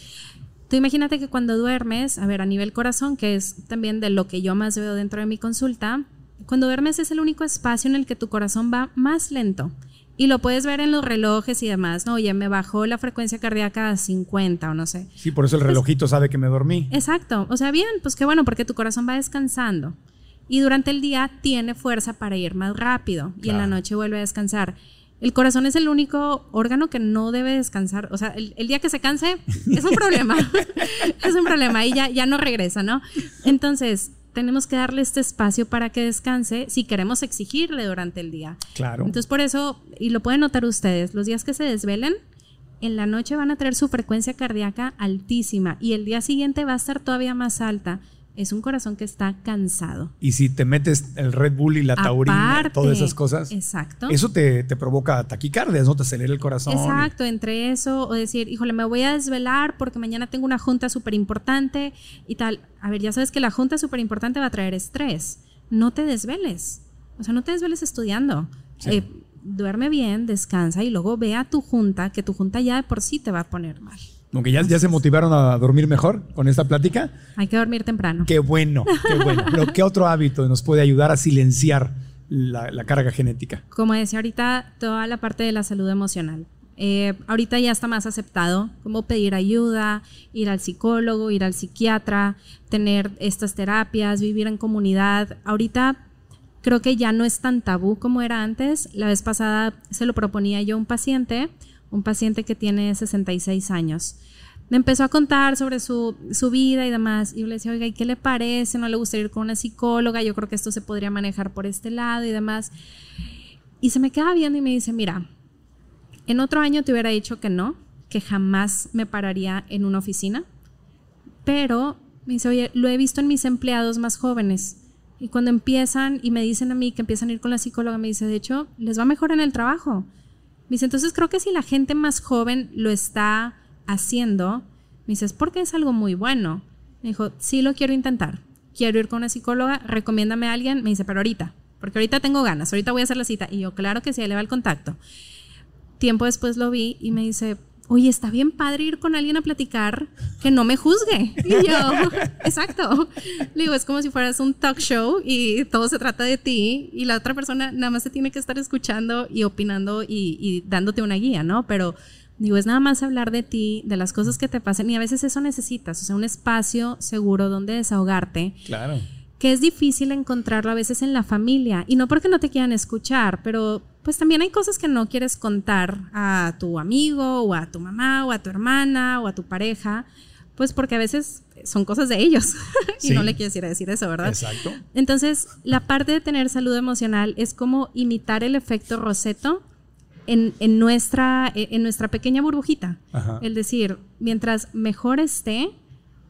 Tú imagínate que cuando duermes, a ver, a nivel corazón, que es también de lo que yo más veo dentro de mi consulta, cuando duermes es el único espacio en el que tu corazón va más lento. Y lo puedes ver en los relojes y demás, ¿no? Oye, me bajó la frecuencia cardíaca a 50 o no sé. Sí, por eso el relojito sabe que me dormí. Exacto. O sea, bien, pues qué bueno, porque tu corazón va descansando. Y durante el día tiene fuerza para ir más rápido. Y en la noche vuelve a descansar. El corazón es el único órgano que no debe descansar. O sea, el, el día que se canse es un problema. es un problema y ya, ya no regresa, ¿no? Entonces, tenemos que darle este espacio para que descanse si queremos exigirle durante el día. Claro. Entonces, por eso, y lo pueden notar ustedes, los días que se desvelen, en la noche van a tener su frecuencia cardíaca altísima y el día siguiente va a estar todavía más alta. Es un corazón que está cansado. Y si te metes el Red Bull y la taurina, Aparte, todas esas cosas, Exacto. eso te, te provoca taquicardias, ¿no? Te acelera el corazón. Exacto, entre eso o decir, híjole, me voy a desvelar porque mañana tengo una junta súper importante y tal. A ver, ya sabes que la junta súper importante va a traer estrés. No te desveles. O sea, no te desveles estudiando. Sí. Eh, duerme bien, descansa y luego ve a tu junta, que tu junta ya de por sí te va a poner mal. Aunque ya, ya se motivaron a dormir mejor con esta plática. Hay que dormir temprano. Qué bueno, qué bueno. Pero ¿qué otro hábito nos puede ayudar a silenciar la, la carga genética? Como decía ahorita, toda la parte de la salud emocional. Eh, ahorita ya está más aceptado como pedir ayuda, ir al psicólogo, ir al psiquiatra, tener estas terapias, vivir en comunidad. Ahorita creo que ya no es tan tabú como era antes. La vez pasada se lo proponía yo a un paciente, un paciente que tiene 66 años. Me empezó a contar sobre su, su vida y demás. Y yo le decía, oiga, ¿y qué le parece? ¿No le gustaría ir con una psicóloga? Yo creo que esto se podría manejar por este lado y demás. Y se me queda viendo y me dice, mira, en otro año te hubiera dicho que no, que jamás me pararía en una oficina. Pero me dice, oye, lo he visto en mis empleados más jóvenes. Y cuando empiezan y me dicen a mí que empiezan a ir con la psicóloga, me dice, de hecho, les va mejor en el trabajo. Me dice, entonces creo que si la gente más joven lo está haciendo, me dice, es porque es algo muy bueno. Me dijo, sí lo quiero intentar. Quiero ir con una psicóloga, recomiéndame a alguien. Me dice, pero ahorita, porque ahorita tengo ganas, ahorita voy a hacer la cita. Y yo, claro que sí, ahí le va el contacto. Tiempo después lo vi y me dice, oye, está bien padre ir con alguien a platicar que no me juzgue. Y yo, exacto. Le digo, es como si fueras un talk show y todo se trata de ti y la otra persona nada más se tiene que estar escuchando y opinando y, y dándote una guía, ¿no? Pero digo, es nada más hablar de ti, de las cosas que te pasan y a veces eso necesitas, o sea, un espacio seguro donde desahogarte Claro. Que es difícil encontrarlo a veces en la familia. Y no porque no te quieran escuchar, pero pues también hay cosas que no quieres contar a tu amigo o a tu mamá o a tu hermana o a tu pareja, pues porque a veces son cosas de ellos y Sí. no le quieres ir a decir eso, ¿verdad? Exacto. Entonces, la parte de tener salud emocional es como imitar el efecto Roseto en, en nuestra, en nuestra pequeña burbujita. Ajá. Es decir, mientras mejor esté,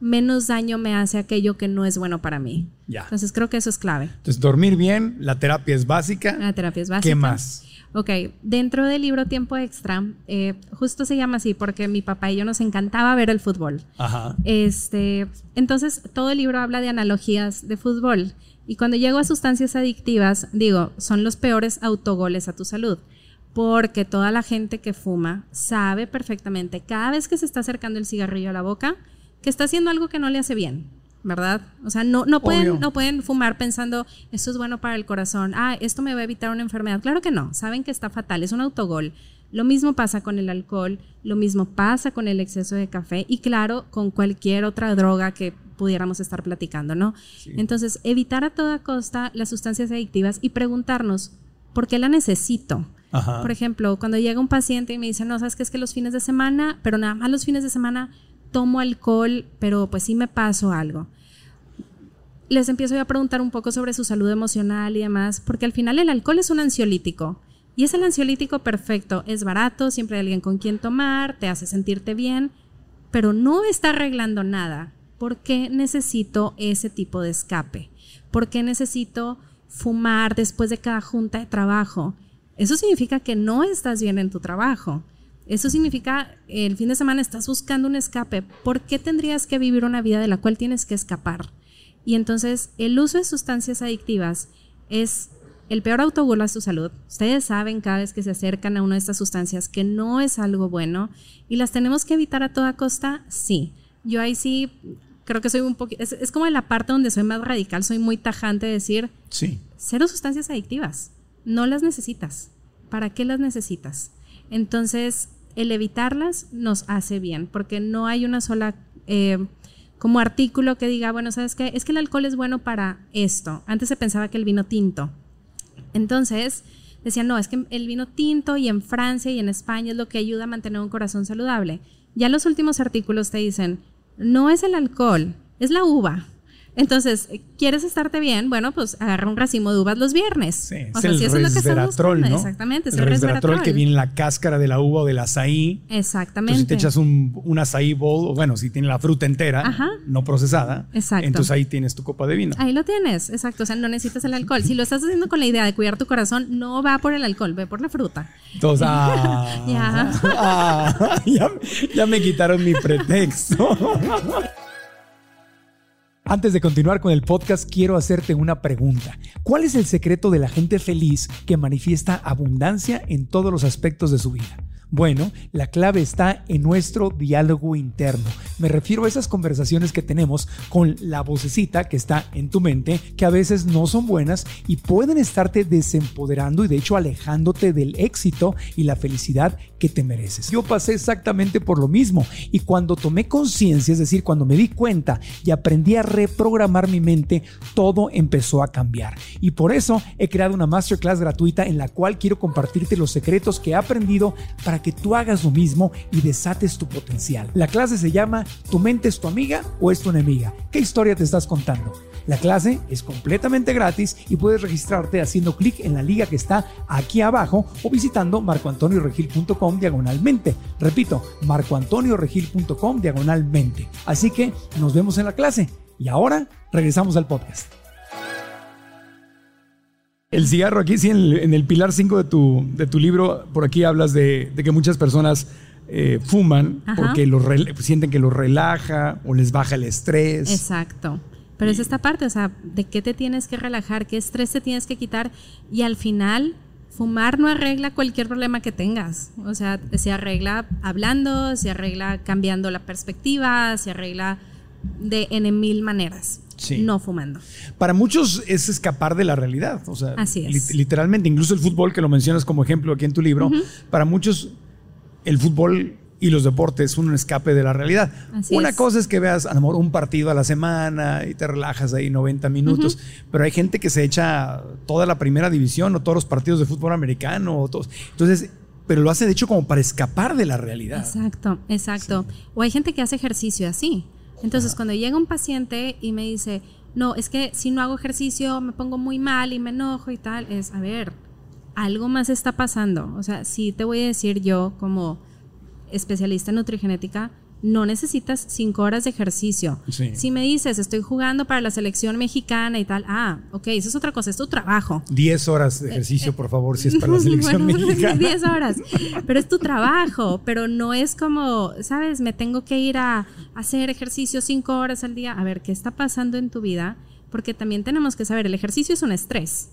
menos daño me hace aquello que no es bueno para mí. Ya. Entonces, creo que eso es clave. Entonces, dormir bien, la terapia es básica. La terapia es básica. ¿Qué más? Ok, dentro del libro Tiempo Extra, eh, justo se llama así porque mi papá y yo nos encantaba ver el fútbol. Ajá. Este, entonces, todo el libro habla de analogías de fútbol. Y cuando llego a sustancias adictivas, digo, son los peores autogoles a tu salud. Porque toda la gente que fuma sabe perfectamente, cada vez que se está acercando el cigarrillo a la boca, que está haciendo algo que no le hace bien, ¿verdad? O sea, no, no, pueden, Obvio. no pueden fumar pensando, esto es bueno para el corazón, ah, esto me va a evitar una enfermedad. Claro que no, saben que está fatal, es un autogol. Lo mismo pasa con el alcohol, lo mismo pasa con el exceso de café y claro, con cualquier otra droga que pudiéramos estar platicando, ¿no? Entonces, evitar a toda costa las sustancias adictivas y preguntarnos, ¿por qué la necesito? Ajá. Por ejemplo, cuando llega un paciente y me dice, no, sabes que es que los fines de semana, pero nada más los fines de semana tomo alcohol, pero pues sí me paso algo. Les empiezo a preguntar un poco sobre su salud emocional y demás, porque al final el alcohol es un ansiolítico. Y es el ansiolítico perfecto, es barato, siempre hay alguien con quien tomar, te hace sentirte bien, pero no está arreglando nada. ¿Por qué necesito ese tipo de escape? ¿Por qué necesito fumar después de cada junta de trabajo? Eso significa que no estás bien en tu trabajo. Eso significa el fin de semana estás buscando un escape. ¿Por qué tendrías que vivir una vida de la cual tienes que escapar? Y entonces el uso de sustancias adictivas es el peor autogol a su salud. Ustedes saben cada vez que se acercan a una de estas sustancias que no es algo bueno y las tenemos que evitar a toda costa, sí. Yo ahí sí creo que soy un poquito, es, es como en la parte donde soy más radical, soy muy tajante de decir, Sí. cero sustancias adictivas. No las necesitas. ¿Para qué las necesitas? Entonces, el evitarlas nos hace bien, porque no hay una sola eh, como artículo que diga, bueno, ¿sabes qué? Es que el alcohol es bueno para esto. Antes se pensaba que el vino tinto. Entonces, decían, no, es que el vino tinto y en Francia y en España es lo que ayuda a mantener un corazón saludable. Ya los últimos artículos te dicen, no es el alcohol, es la uva. Entonces, ¿quieres estarte bien? Bueno, pues agarra un racimo de uvas los viernes. Sí, o es sea, el si eso es lo que estás resveratrol, buscando. ¿no? Exactamente, es el el resveratrol resveratrol. que viene en la cáscara de la uva o del azaí. Exactamente. Entonces, si te echas un, un azaí bowl, o bueno, si tiene la fruta entera, Ajá. no procesada, Exacto. entonces ahí tienes tu copa de vino. Ahí lo tienes, exacto. O sea, no necesitas el alcohol. Si lo estás haciendo con la idea de cuidar tu corazón, no va por el alcohol, ve por la fruta. Entonces, ah, Ya. ah, ya, ya me quitaron mi pretexto. Antes de continuar con el podcast, quiero hacerte una pregunta. ¿Cuál es el secreto de la gente feliz que manifiesta abundancia en todos los aspectos de su vida? Bueno, la clave está en nuestro diálogo interno. Me refiero a esas conversaciones que tenemos con la vocecita que está en tu mente, que a veces no son buenas y pueden estarte desempoderando y de hecho alejándote del éxito y la felicidad que te mereces. Yo pasé exactamente por lo mismo y cuando tomé conciencia, es decir, cuando me di cuenta y aprendí a reprogramar mi mente, todo empezó a cambiar. Y por eso he creado una masterclass gratuita en la cual quiero compartirte los secretos que he aprendido para que tú hagas lo mismo y desates tu potencial. La clase se llama ¿Tu mente es tu amiga o es tu enemiga? ¿Qué historia te estás contando? La clase es completamente gratis y puedes registrarte haciendo clic en la liga que está aquí abajo o visitando marcoantonioregil.com diagonalmente. Repito, marcoantonioregil.com diagonalmente. Así que nos vemos en la clase. Y ahora regresamos al podcast. El cigarro aquí, sí, en el, en el pilar 5 de tu, de tu libro, por aquí hablas de, de que muchas personas eh, fuman Ajá. porque los sienten que los relaja o les baja el estrés. Exacto. Pero es esta parte, o sea, de qué te tienes que relajar, qué estrés te tienes que quitar y al final fumar no arregla cualquier problema que tengas. O sea, se arregla hablando, se arregla cambiando la perspectiva, se arregla de en mil maneras, Sí. no fumando. Para muchos es escapar de la realidad. O sea, Así es. lit- literalmente, incluso el fútbol, que lo mencionas como ejemplo aquí en tu libro, para muchos el fútbol y los deportes son un escape de la realidad. Así Una es. cosa es que veas a lo mejor un partido a la semana y te relajas ahí 90 minutos, pero hay gente que se echa toda la primera división o todos los partidos de fútbol americano. O todos. Entonces, pero lo hace de hecho como para escapar de la realidad. Exacto, exacto. O hay gente que hace ejercicio así. Entonces, cuando llega un paciente y me dice, no, es que si no hago ejercicio me pongo muy mal y me enojo y tal, es, a ver, algo más está pasando. O sea, sí te voy a decir yo como especialista en nutrigenética, no necesitas cinco horas de ejercicio. Sí. Si me dices, estoy jugando para la selección mexicana y tal, ah, ok, eso es otra cosa, es tu trabajo. 10 horas de ejercicio, por favor, si es para la selección Bueno, mexicana. 10 horas. Pero es tu trabajo, pero no es como, ¿sabes? Me tengo que ir a hacer ejercicio 5 horas al día. A ver, ¿qué está pasando en tu vida? Porque también tenemos que saber, el ejercicio es un estrés.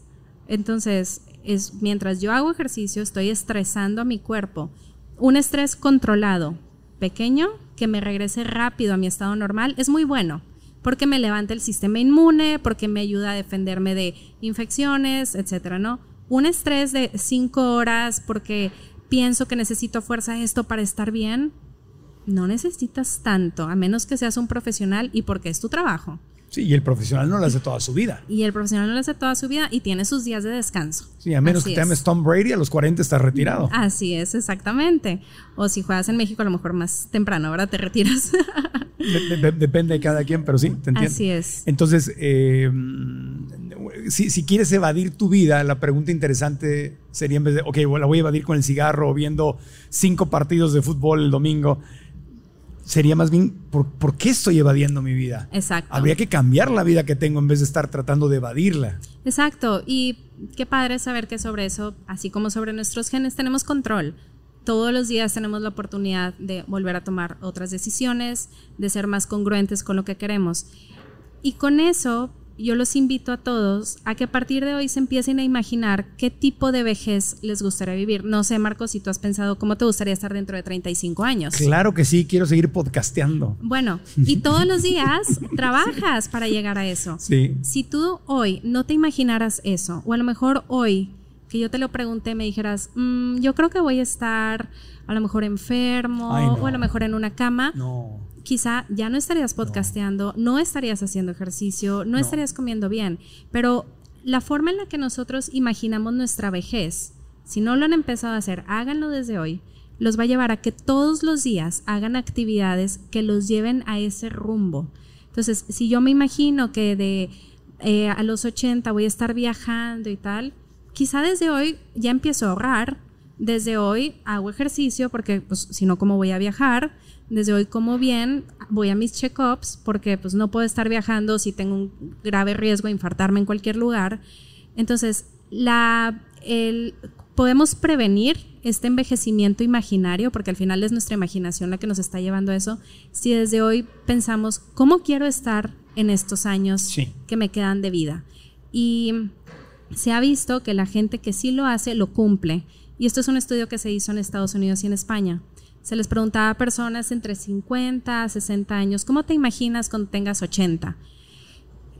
Entonces, es mientras yo hago ejercicio, estoy estresando a mi cuerpo. Un estrés controlado, pequeño, que me regrese rápido a mi estado normal, es muy bueno porque me levanta el sistema inmune, porque me ayuda a defenderme de infecciones, etcétera, ¿no? Un estrés de cinco horas porque pienso que necesito fuerza esto para estar bien, no necesitas tanto, a menos que seas un profesional y porque es tu trabajo. Sí, y el profesional no lo hace toda su vida. Y el profesional no lo hace toda su vida y tiene sus días de descanso. Sí, a menos Así que te es. llames Tom Brady, a los 40 estás retirado. Así es, exactamente. O si juegas en México, a lo mejor más temprano, ¿verdad? Te retiras. De- de- depende de cada quien, pero sí, te entiendo. Así es. Entonces, eh, si, si quieres evadir tu vida, la pregunta interesante sería en vez de, ok, la voy a evadir con el cigarro o viendo cinco partidos de fútbol el domingo, sería más bien, ¿por, por qué estoy evadiendo mi vida? Exacto. Habría que cambiar la vida que tengo en vez de estar tratando de evadirla. Exacto, y qué padre saber que sobre eso, así como sobre nuestros genes, tenemos control. Todos los días tenemos la oportunidad de volver a tomar otras decisiones, de ser más congruentes con lo que queremos. Y con eso, yo los invito a todos a que a partir de hoy se empiecen a imaginar qué tipo de vejez les gustaría vivir. No sé, Marcos, si tú has pensado cómo te gustaría estar dentro de 35 años. Claro que sí, quiero seguir podcasteando. Bueno, y todos los días trabajas para llegar a eso. Sí. Si tú hoy no te imaginaras eso, o a lo mejor hoy que yo te lo pregunté, me dijeras, "Mm, yo creo que voy a estar a lo mejor enfermo, Ay, no. o a lo mejor en una cama, No. Quizá ya no estarías podcasteando, no, estarías haciendo ejercicio, no, estarías comiendo bien, pero la forma en la que nosotros imaginamos nuestra vejez, si no lo han empezado a hacer, háganlo desde hoy, los va a llevar a que todos los días hagan actividades que los lleven a ese rumbo. Entonces, si yo me imagino que de eh, a los 80 voy a estar viajando y tal, quizá desde hoy ya empiezo a ahorrar, desde hoy hago ejercicio porque pues si no, ¿cómo voy a viajar? Desde hoy como bien, voy a mis check-ups porque pues no puedo estar viajando si tengo un grave riesgo de infartarme en cualquier lugar. Entonces, la, el, podemos prevenir este envejecimiento imaginario, porque al final es nuestra imaginación la que nos está llevando a eso, si desde hoy pensamos, ¿cómo quiero estar en estos años que me quedan de vida? Y se ha visto que la gente que sí lo hace, lo cumple. Y esto es un estudio que se hizo en Estados Unidos y en España. Se les preguntaba a personas entre 50 a 60 años, ¿cómo te imaginas cuando tengas 80?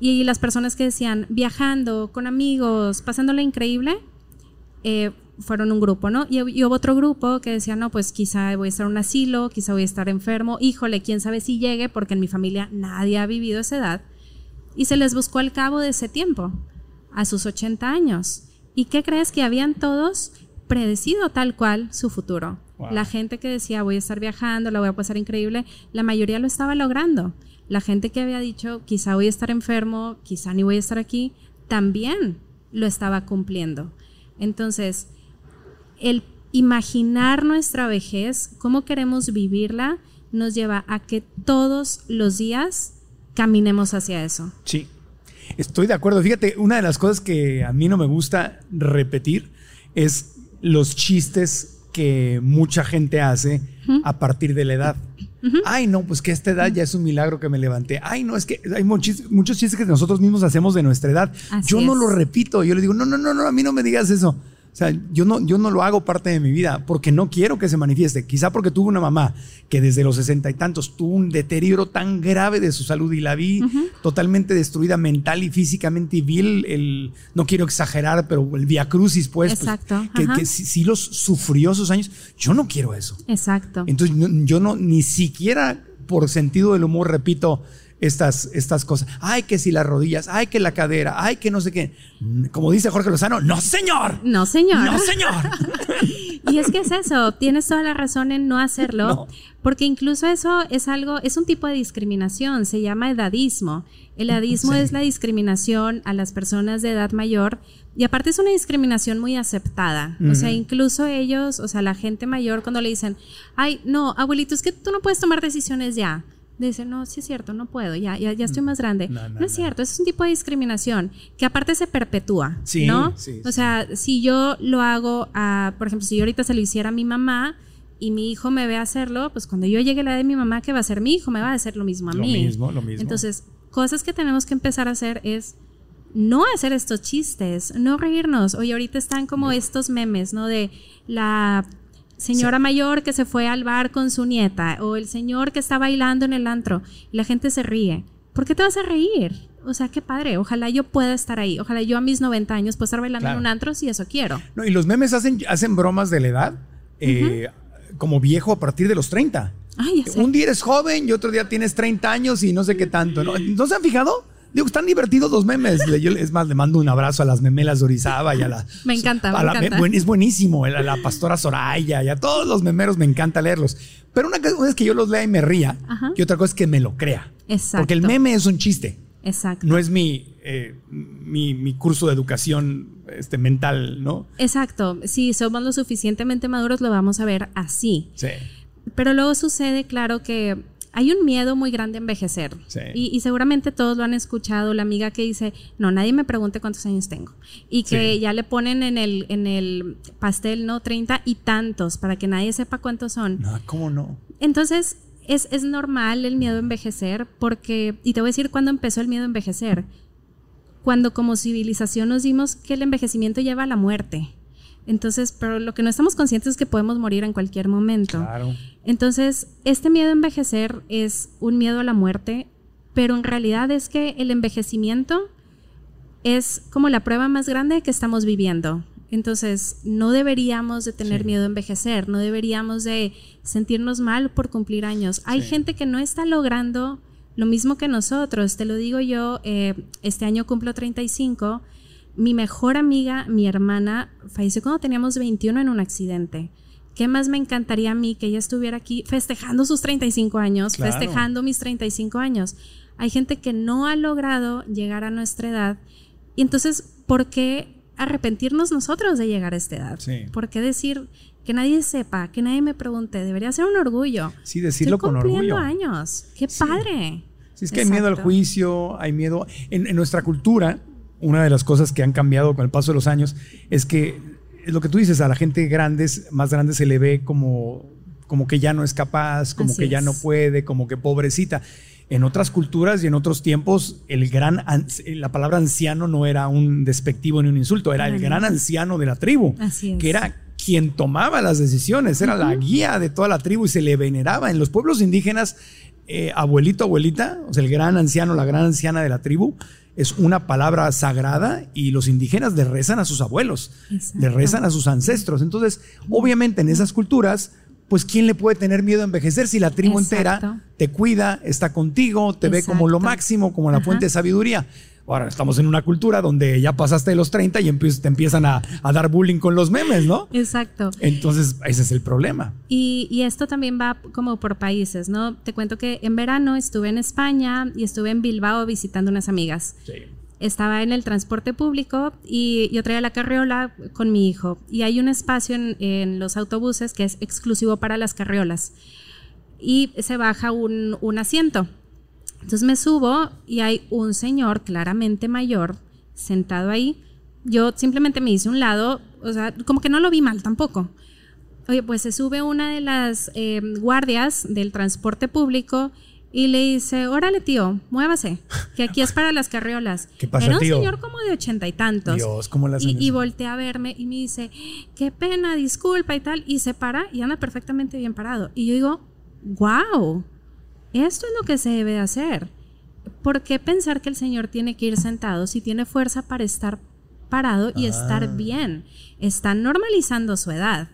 Y las personas que decían, viajando, con amigos, pasándola increíble, eh, fueron un grupo, ¿no? Y, hubo otro grupo que decía, no, pues quizá voy a estar en un asilo, quizá voy a estar enfermo, híjole, quién sabe si llegue, porque en mi familia nadie ha vivido esa edad. Y se les buscó al cabo de ese tiempo, a sus 80 años. ¿Y qué crees que habían todos predecido tal cual su futuro? La gente que decía, voy a estar viajando, la voy a pasar increíble, la mayoría lo estaba logrando. La gente que había dicho, quizá voy a estar enfermo, quizá ni voy a estar aquí, también lo estaba cumpliendo. Entonces, el imaginar nuestra vejez, cómo queremos vivirla, nos lleva a que todos los días caminemos hacia eso. Sí, estoy de acuerdo. Fíjate, una de las cosas que a mí no me gusta repetir es los chistes que mucha gente hace a partir de la edad. Ay, no, pues que a esta edad ya es un milagro que me levanté. Ay, no, es que hay muchos, chistes que nosotros mismos hacemos de nuestra edad. yo no lo repito, yo le digo, no, no, no, no, a mí no me digas eso. O sea, yo no, yo no lo hago parte de mi vida porque no quiero que se manifieste. Quizá porque tuve una mamá que desde los sesenta y tantos tuvo un deterioro tan grave de su salud y la vi totalmente destruida mental y físicamente y vi el, no quiero exagerar, pero el via crucis, pues, pues Exacto. que, sí, los sufrió esos años. Yo no quiero eso. Exacto. Entonces, yo no, ni siquiera por sentido del humor, repito, estas, estas cosas. Ay, que si las rodillas, ay, que la cadera, ay, que no sé qué. Como dice Jorge Lozano, no señor. No señor. No señor. y es que es eso, tienes toda la razón en no hacerlo, porque incluso eso es algo, es un tipo de discriminación, se llama edadismo. El edadismo es la discriminación a las personas de edad mayor y aparte es una discriminación muy aceptada. O sea, incluso ellos, o sea, la gente mayor cuando le dicen, ay, no, abuelito, es que tú no puedes tomar decisiones ya dice, no, sí es cierto, no puedo, ya, ya, ya estoy más grande. No, es cierto, es un tipo de discriminación que aparte se perpetúa, ¿no? o sea, si yo lo hago, a, por ejemplo, si yo ahorita se lo hiciera a mi mamá y mi hijo me ve hacerlo, pues cuando yo llegue a la edad de mi mamá, ¿qué va a hacer mi hijo? Me va a hacer lo mismo a mí. Lo mismo, lo mismo. Entonces, cosas que tenemos que empezar a hacer es no hacer estos chistes, no reírnos. Oye, ahorita están como estos memes, ¿no? De la señora mayor que se fue al bar con su nieta o el señor que está bailando en el antro y la gente se ríe. ¿Por qué te vas a reír? O sea, qué padre. Ojalá yo pueda estar ahí. Ojalá yo a mis 90 años pueda estar bailando en un antro si eso quiero. No, y los memes hacen, hacen bromas de la edad eh, como viejo a partir de los 30. Un día eres joven y otro día tienes 30 años y no sé qué tanto. ¿No, ¿No se han fijado? Digo, están divertidos los memes. es más, le mando un abrazo a las memelas de Orizaba y a la. Me encanta, me encanta. es buenísimo. A la, pastora Soraya y a todos los memeros me encanta leerlos. Pero una cosa es que yo los lea y me ría y otra cosa es que me lo crea. Exacto. Porque el meme es un chiste. Exacto. No es mi, eh, mi, mi, curso de educación este, mental, ¿no? Exacto. Si somos lo suficientemente maduros, lo vamos a ver así. Sí. Pero luego sucede, claro, que hay un miedo muy grande a envejecer. Y, seguramente todos lo han escuchado, la amiga que dice, no, nadie me pregunte cuántos años tengo. Y que ya le ponen en el, en el pastel, ¿no? 30 y tantos, para que nadie sepa cuántos son. No, ¿cómo no? Entonces, es, es normal el miedo a envejecer, porque, y te voy a decir cuándo empezó el miedo a envejecer. Cuando como civilización nos dimos que el envejecimiento lleva a la muerte. Entonces, pero lo que no estamos conscientes es que podemos morir en cualquier momento. Claro. Entonces, este miedo a envejecer es un miedo a la muerte, pero en realidad es que el envejecimiento es como la prueba más grande que estamos viviendo. Entonces, no deberíamos de tener miedo a envejecer, no deberíamos de sentirnos mal por cumplir años. Hay gente que no está logrando lo mismo que nosotros. Te lo digo yo, eh, este año cumplo 35 mi mejor amiga, mi hermana, falleció cuando teníamos 21 en un accidente. ¿Qué más me encantaría a mí que ella estuviera aquí festejando sus 35 años, festejando mis 35 años? hay gente que no ha logrado llegar a nuestra edad. Y entonces, ¿por qué arrepentirnos nosotros de llegar a esta edad? Sí. ¿Por qué decir que nadie sepa, que nadie me pregunte? Debería ser un orgullo. Sí, decirlo Estoy con cumpliendo orgullo. años. ¡Qué Sí. padre! Sí, es que hay miedo al juicio, hay miedo. En, en nuestra cultura, una de las cosas que han cambiado con el paso de los años es que es lo que tú dices, a la gente grandes, más grande se le ve como, como que ya no es capaz, como Así que ya no puede, como que pobrecita. En otras culturas y en otros tiempos, el gran an- la palabra anciano no era un despectivo ni un insulto, era el gran no. anciano de la tribu, Así es. que era quien tomaba las decisiones, era la guía de toda la tribu y se le veneraba. En los pueblos indígenas, eh, abuelito, abuelita, o sea, el gran anciano, la gran anciana de la tribu, es una palabra sagrada y los indígenas le rezan a sus abuelos, Exacto. le rezan a sus ancestros. Entonces, obviamente en esas culturas, pues ¿quién le puede tener miedo a envejecer si la tribu entera te cuida, está contigo, te ve como lo máximo, como la Ajá. fuente de sabiduría? Ahora estamos en una cultura donde ya pasaste de los 30 y te empiezan a, a dar bullying con los memes, ¿no? Exacto. Entonces, ese es el problema. Y, y esto también va como por países, ¿no? Te cuento que en verano estuve en España y estuve en Bilbao visitando unas amigas. Estaba en el transporte público y yo traía la carriola con mi hijo. Y hay un espacio en, los autobuses que es exclusivo para las carriolas. Y se baja un, un asiento. Entonces me subo y hay un señor claramente mayor sentado ahí. Yo simplemente me hice un lado, o sea, como que no lo vi mal tampoco. Oye, pues se sube una de las eh, guardias del transporte público y le dice, órale tío, muévase, que aquí es para las carriolas. ¿Qué pasa, Era un tío? señor como de ochenta y tantos. Dios, ¿cómo le hacen y, y voltea a verme y me dice, qué pena, disculpa y tal. Y se para y anda perfectamente bien parado. Y yo digo, wow, esto es lo que se debe de hacer. ¿Por qué pensar que el señor tiene que ir sentado si tiene fuerza para estar parado y Ah. estar bien? Está normalizando su edad.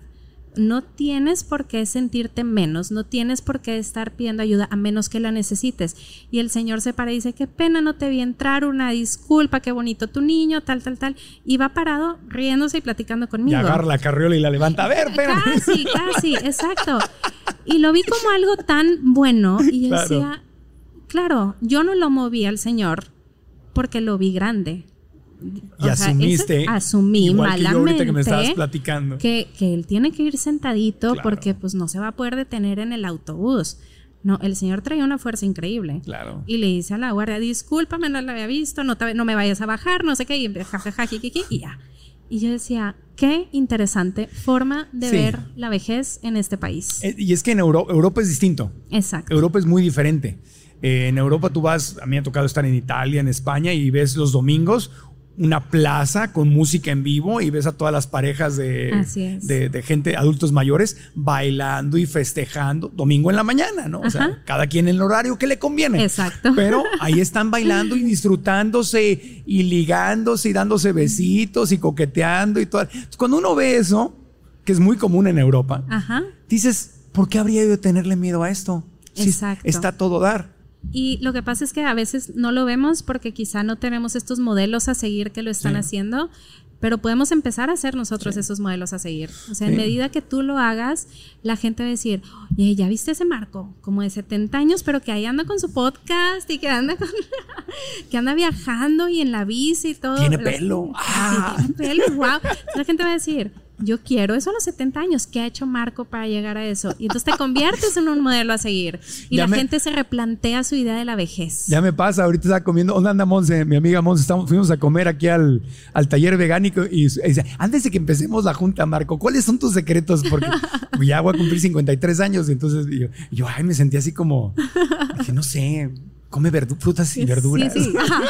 No tienes por qué sentirte menos, no tienes por qué estar pidiendo ayuda a menos que la necesites. Y el señor se para y dice, qué pena, no te vi entrar, una disculpa, qué bonito tu niño, tal, tal, tal. Y va parado riéndose y platicando Y conmigo. agarra la carriola y la levanta. A ver, espérame. Casi, casi, exacto. Y lo vi como algo tan bueno y yo Claro. decía, claro, yo no lo moví al Señor porque lo vi grande. Y O sea, asumiste. ese- asumí igual que yo ahorita que me malamente estabas platicando. que, que él tiene que ir sentadito Claro. porque pues no se va a poder detener en el autobús. No, el señor traía una fuerza increíble. Claro. Y le dice a la guardia, discúlpame, no la había visto, no, te- no me vayas a bajar, no sé qué, y jajaja, y ya. Y yo decía, qué interesante forma de Sí. ver la vejez en este país. Eh, Y es que en Euro- Europa es distinto. Exacto. Europa es muy diferente. Eh, en Europa tú vas, a mí me ha tocado estar en Italia, en España, y ves los domingos una plaza con música en vivo y ves a todas las parejas de, de, de gente, adultos mayores, bailando y festejando domingo en la mañana, ¿no? O sea, cada quien en el horario que le conviene. Exacto. Pero ahí están bailando y disfrutándose y ligándose y dándose besitos y coqueteando y todo. Entonces, Cuando uno ve eso, que es muy común en Europa, Ajá. dices, ¿por qué habría yo de tenerle miedo a esto? Si Exacto. está todo dar. Y lo que pasa es que a veces no lo vemos porque quizá no tenemos estos modelos a seguir que lo están Sí. haciendo, pero podemos empezar a hacer nosotros esos modelos a seguir. O sea, en Sí. medida que tú lo hagas, la gente va a decir, oye, ¿ya viste ese Marco? Como de 70 años, pero que ahí anda con su podcast y que anda con- que anda viajando y en la bici y todo. Tiene pelo. Sí, Ah. tiene pelo, wow. La gente va a decir, yo quiero eso a los 70 años. ¿Qué ha hecho Marco para llegar a eso? Y entonces te conviertes en un modelo a seguir. Y Ya la me- gente se replantea su idea de la vejez. Ya me pasa, ahorita estaba comiendo, ¿dónde anda Monse? Mi amiga Monse, fuimos a comer aquí al, al taller vegánico y, y dice, antes de que empecemos la junta, Marco, ¿cuáles son tus secretos? Porque ya voy a cumplir 53 años y entonces y yo, y yo, ay, me sentí así como, dije, no sé, come frutas y verduras. Sí, sí. Ajá.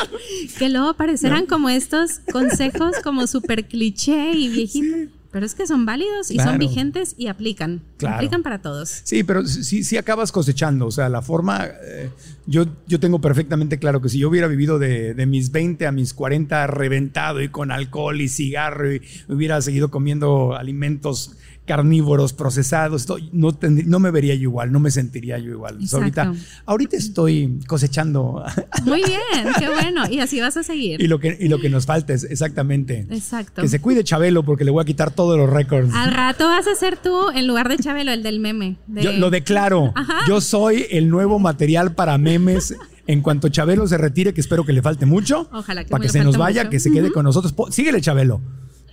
Que luego parecerán como estos consejos como súper cliché y viejitos. Pero es que son válidos y Claro. son vigentes y aplican. Claro. Aplican para todos. Sí, pero sí, sí acabas cosechando. O sea, la forma. eh, yo, yo tengo perfectamente claro que si yo hubiera vivido de, de mis 20 a mis 40 reventado y con alcohol y cigarro y hubiera seguido comiendo alimentos carnívoros procesados, no, me vería yo igual, no me sentiría yo igual. Ahorita, ahorita estoy cosechando Muy bien, qué bueno. Y así vas a seguir. y lo, que, y lo que nos falta es exactamente Exacto. que se cuide Chabelo porque le voy a quitar todos los récords. Al rato vas a ser tú, en lugar de Chabelo, el del meme. de- Yo lo declaro. Ajá. Yo soy el nuevo material para memes En cuanto Chabelo se retire, que espero que le falte mucho, Ojalá que para que se nos vaya, mucho. que se quede con nosotros. Síguele, Chabelo.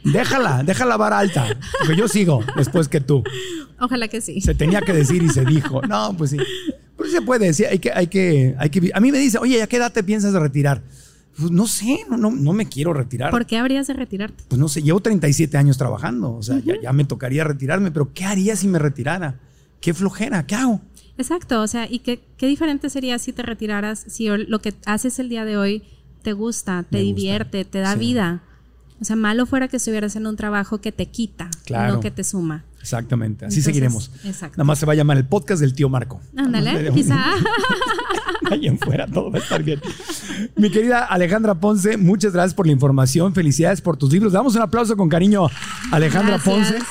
Déjala, déjala la vara alta, porque yo sigo después que tú. Ojalá que sí. Se tenía que decir y se dijo. No, pues sí. Pues sí se puede decir, hay que, hay que, hay que. A mí me dice, oye, ¿a qué edad te piensas retirar? Pues no sé, no, no, no me quiero retirar. ¿Por qué habrías de retirarte? Pues no sé, llevo 37 años trabajando, o sea, ya, ya me tocaría retirarme, pero ¿qué haría si me retirara? ¿Qué flojera? ¿Qué hago? Exacto, o sea, ¿y qué, qué diferente sería si te retiraras, si lo que haces el día de hoy te gusta, te Me gusta. divierte, te da Sí. vida? O sea, malo fuera que estuvieras en un trabajo que te quita, Claro. no que te suma. Exactamente, así Entonces, seguiremos. exacto. Nada más se va a llamar el podcast del tío Marco. Ándale, quizá. En fuera todo va a estar bien. Mi querida Alejandra Ponce, muchas gracias por la información. Felicidades por tus libros. Damos un aplauso con cariño a Alejandra Gracias. Ponce.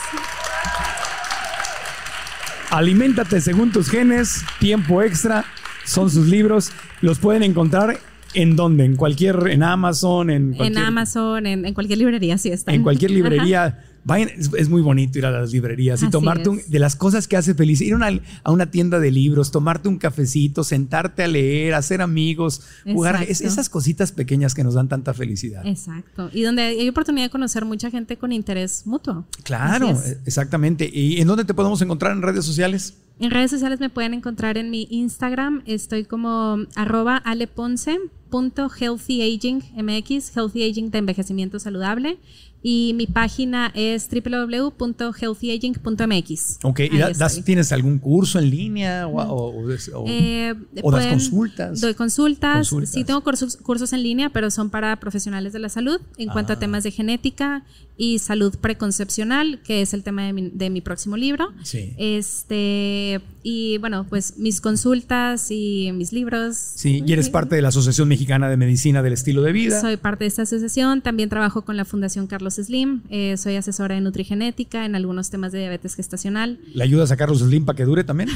Aliméntate según tus genes, tiempo extra, son sus libros. Los pueden encontrar en dónde, en cualquier, en Amazon, en En Amazon, en, en cualquier librería, sí está. en cualquier librería. Vayan, es, es muy bonito ir a las librerías y Así tomarte un- de las cosas que hace feliz, ir a una, a una tienda de libros, tomarte un cafecito, sentarte a leer, hacer amigos, jugar, es- esas cositas pequeñas que nos dan tanta felicidad. Exacto. Y donde hay oportunidad de conocer mucha gente con interés mutuo. Claro, eh, exactamente. ¿Y en dónde te podemos encontrar en redes sociales? En redes sociales me pueden encontrar en mi Instagram. Estoy como arroba aleponce.healthyagingmx, healthy aging de envejecimiento saludable. Y mi página es www.healthyaging.mx. Ok, ¿y da- das- tienes algún curso en línea o, o- o- o- Eh, o das consultas? Doy consultas. Consultas. Sí, tengo cursos, cursos en línea, pero son para profesionales de la salud en cuanto Ah. a temas de genética y salud preconcepcional, que es el tema de mi, de mi próximo libro. Sí. Este, y bueno, pues mis consultas y mis libros. Sí, y eres parte de la Asociación Mexicana de Medicina del Estilo de Vida. Soy parte de esta asociación. También trabajo con la Fundación Carlos Slim. Eh, soy asesora de nutrigenética en algunos temas de diabetes gestacional. ¿Le ayudas a Carlos Slim para que dure también?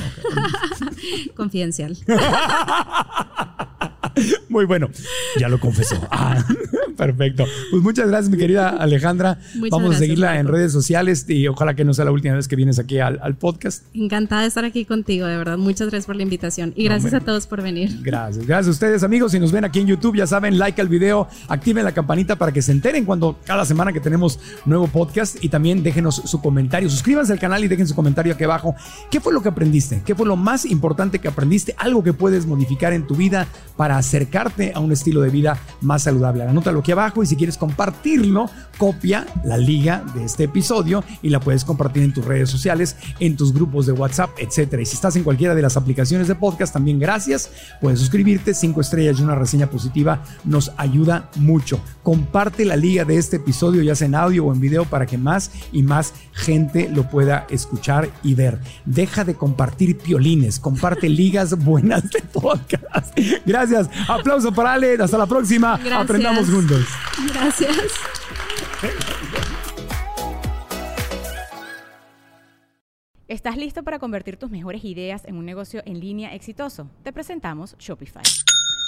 Confidencial. Muy bueno, ya lo confesó. Ah, perfecto. Pues muchas gracias, mi querida Alejandra. Muchas Vamos a seguirla en redes sociales y ojalá que no sea la última vez que vienes aquí al, al podcast. Encantada de estar aquí contigo, de verdad. Muchas gracias por la invitación. Y gracias a todos por venir. Gracias, gracias a ustedes amigos. Si nos ven aquí en YouTube, ya saben, like al video, activen la campanita para que se enteren cuando cada semana que tenemos nuevo podcast y también déjenos su comentario. Suscríbanse al canal y dejen su comentario aquí abajo. ¿Qué fue lo que aprendiste? ¿Qué fue lo más importante que aprendiste? Algo que puedes modificar en tu vida para a un estilo de vida más saludable. Anótalo aquí abajo y si quieres compartirlo, copia la liga de este episodio y la puedes compartir en tus redes sociales, en tus grupos de WhatsApp, etcétera. Y si estás en cualquiera de las aplicaciones de podcast, también gracias. Puedes suscribirte, cinco estrellas y una reseña positiva nos ayuda mucho. Comparte la liga de este episodio, ya sea en audio o en video, para que más y más gente lo pueda escuchar y ver. Deja de compartir piolines, comparte ligas buenas de podcast. Gracias. Aplauso para Ale. Hasta la próxima. Gracias. Aprendamos juntos. Gracias. ¿Estás listo para convertir tus mejores ideas en un negocio en línea exitoso? Te presentamos Shopify.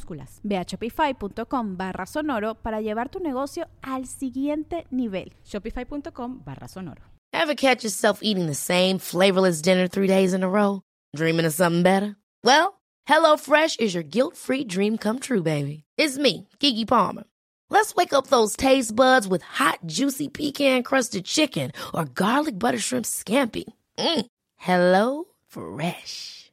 minúsculas. Ve a shopify.com barra sonoro para llevar tu negocio al siguiente nivel. Shopify.com barra sonoro. Ever catch yourself eating the same flavorless dinner three days in a row? Dreaming of something better? Well, HelloFresh is your guilt-free dream come true, baby. It's me, Kiki Palmer. Let's wake up those taste buds with hot, juicy pecan-crusted chicken or garlic butter shrimp scampi. Mm. Hello Fresh.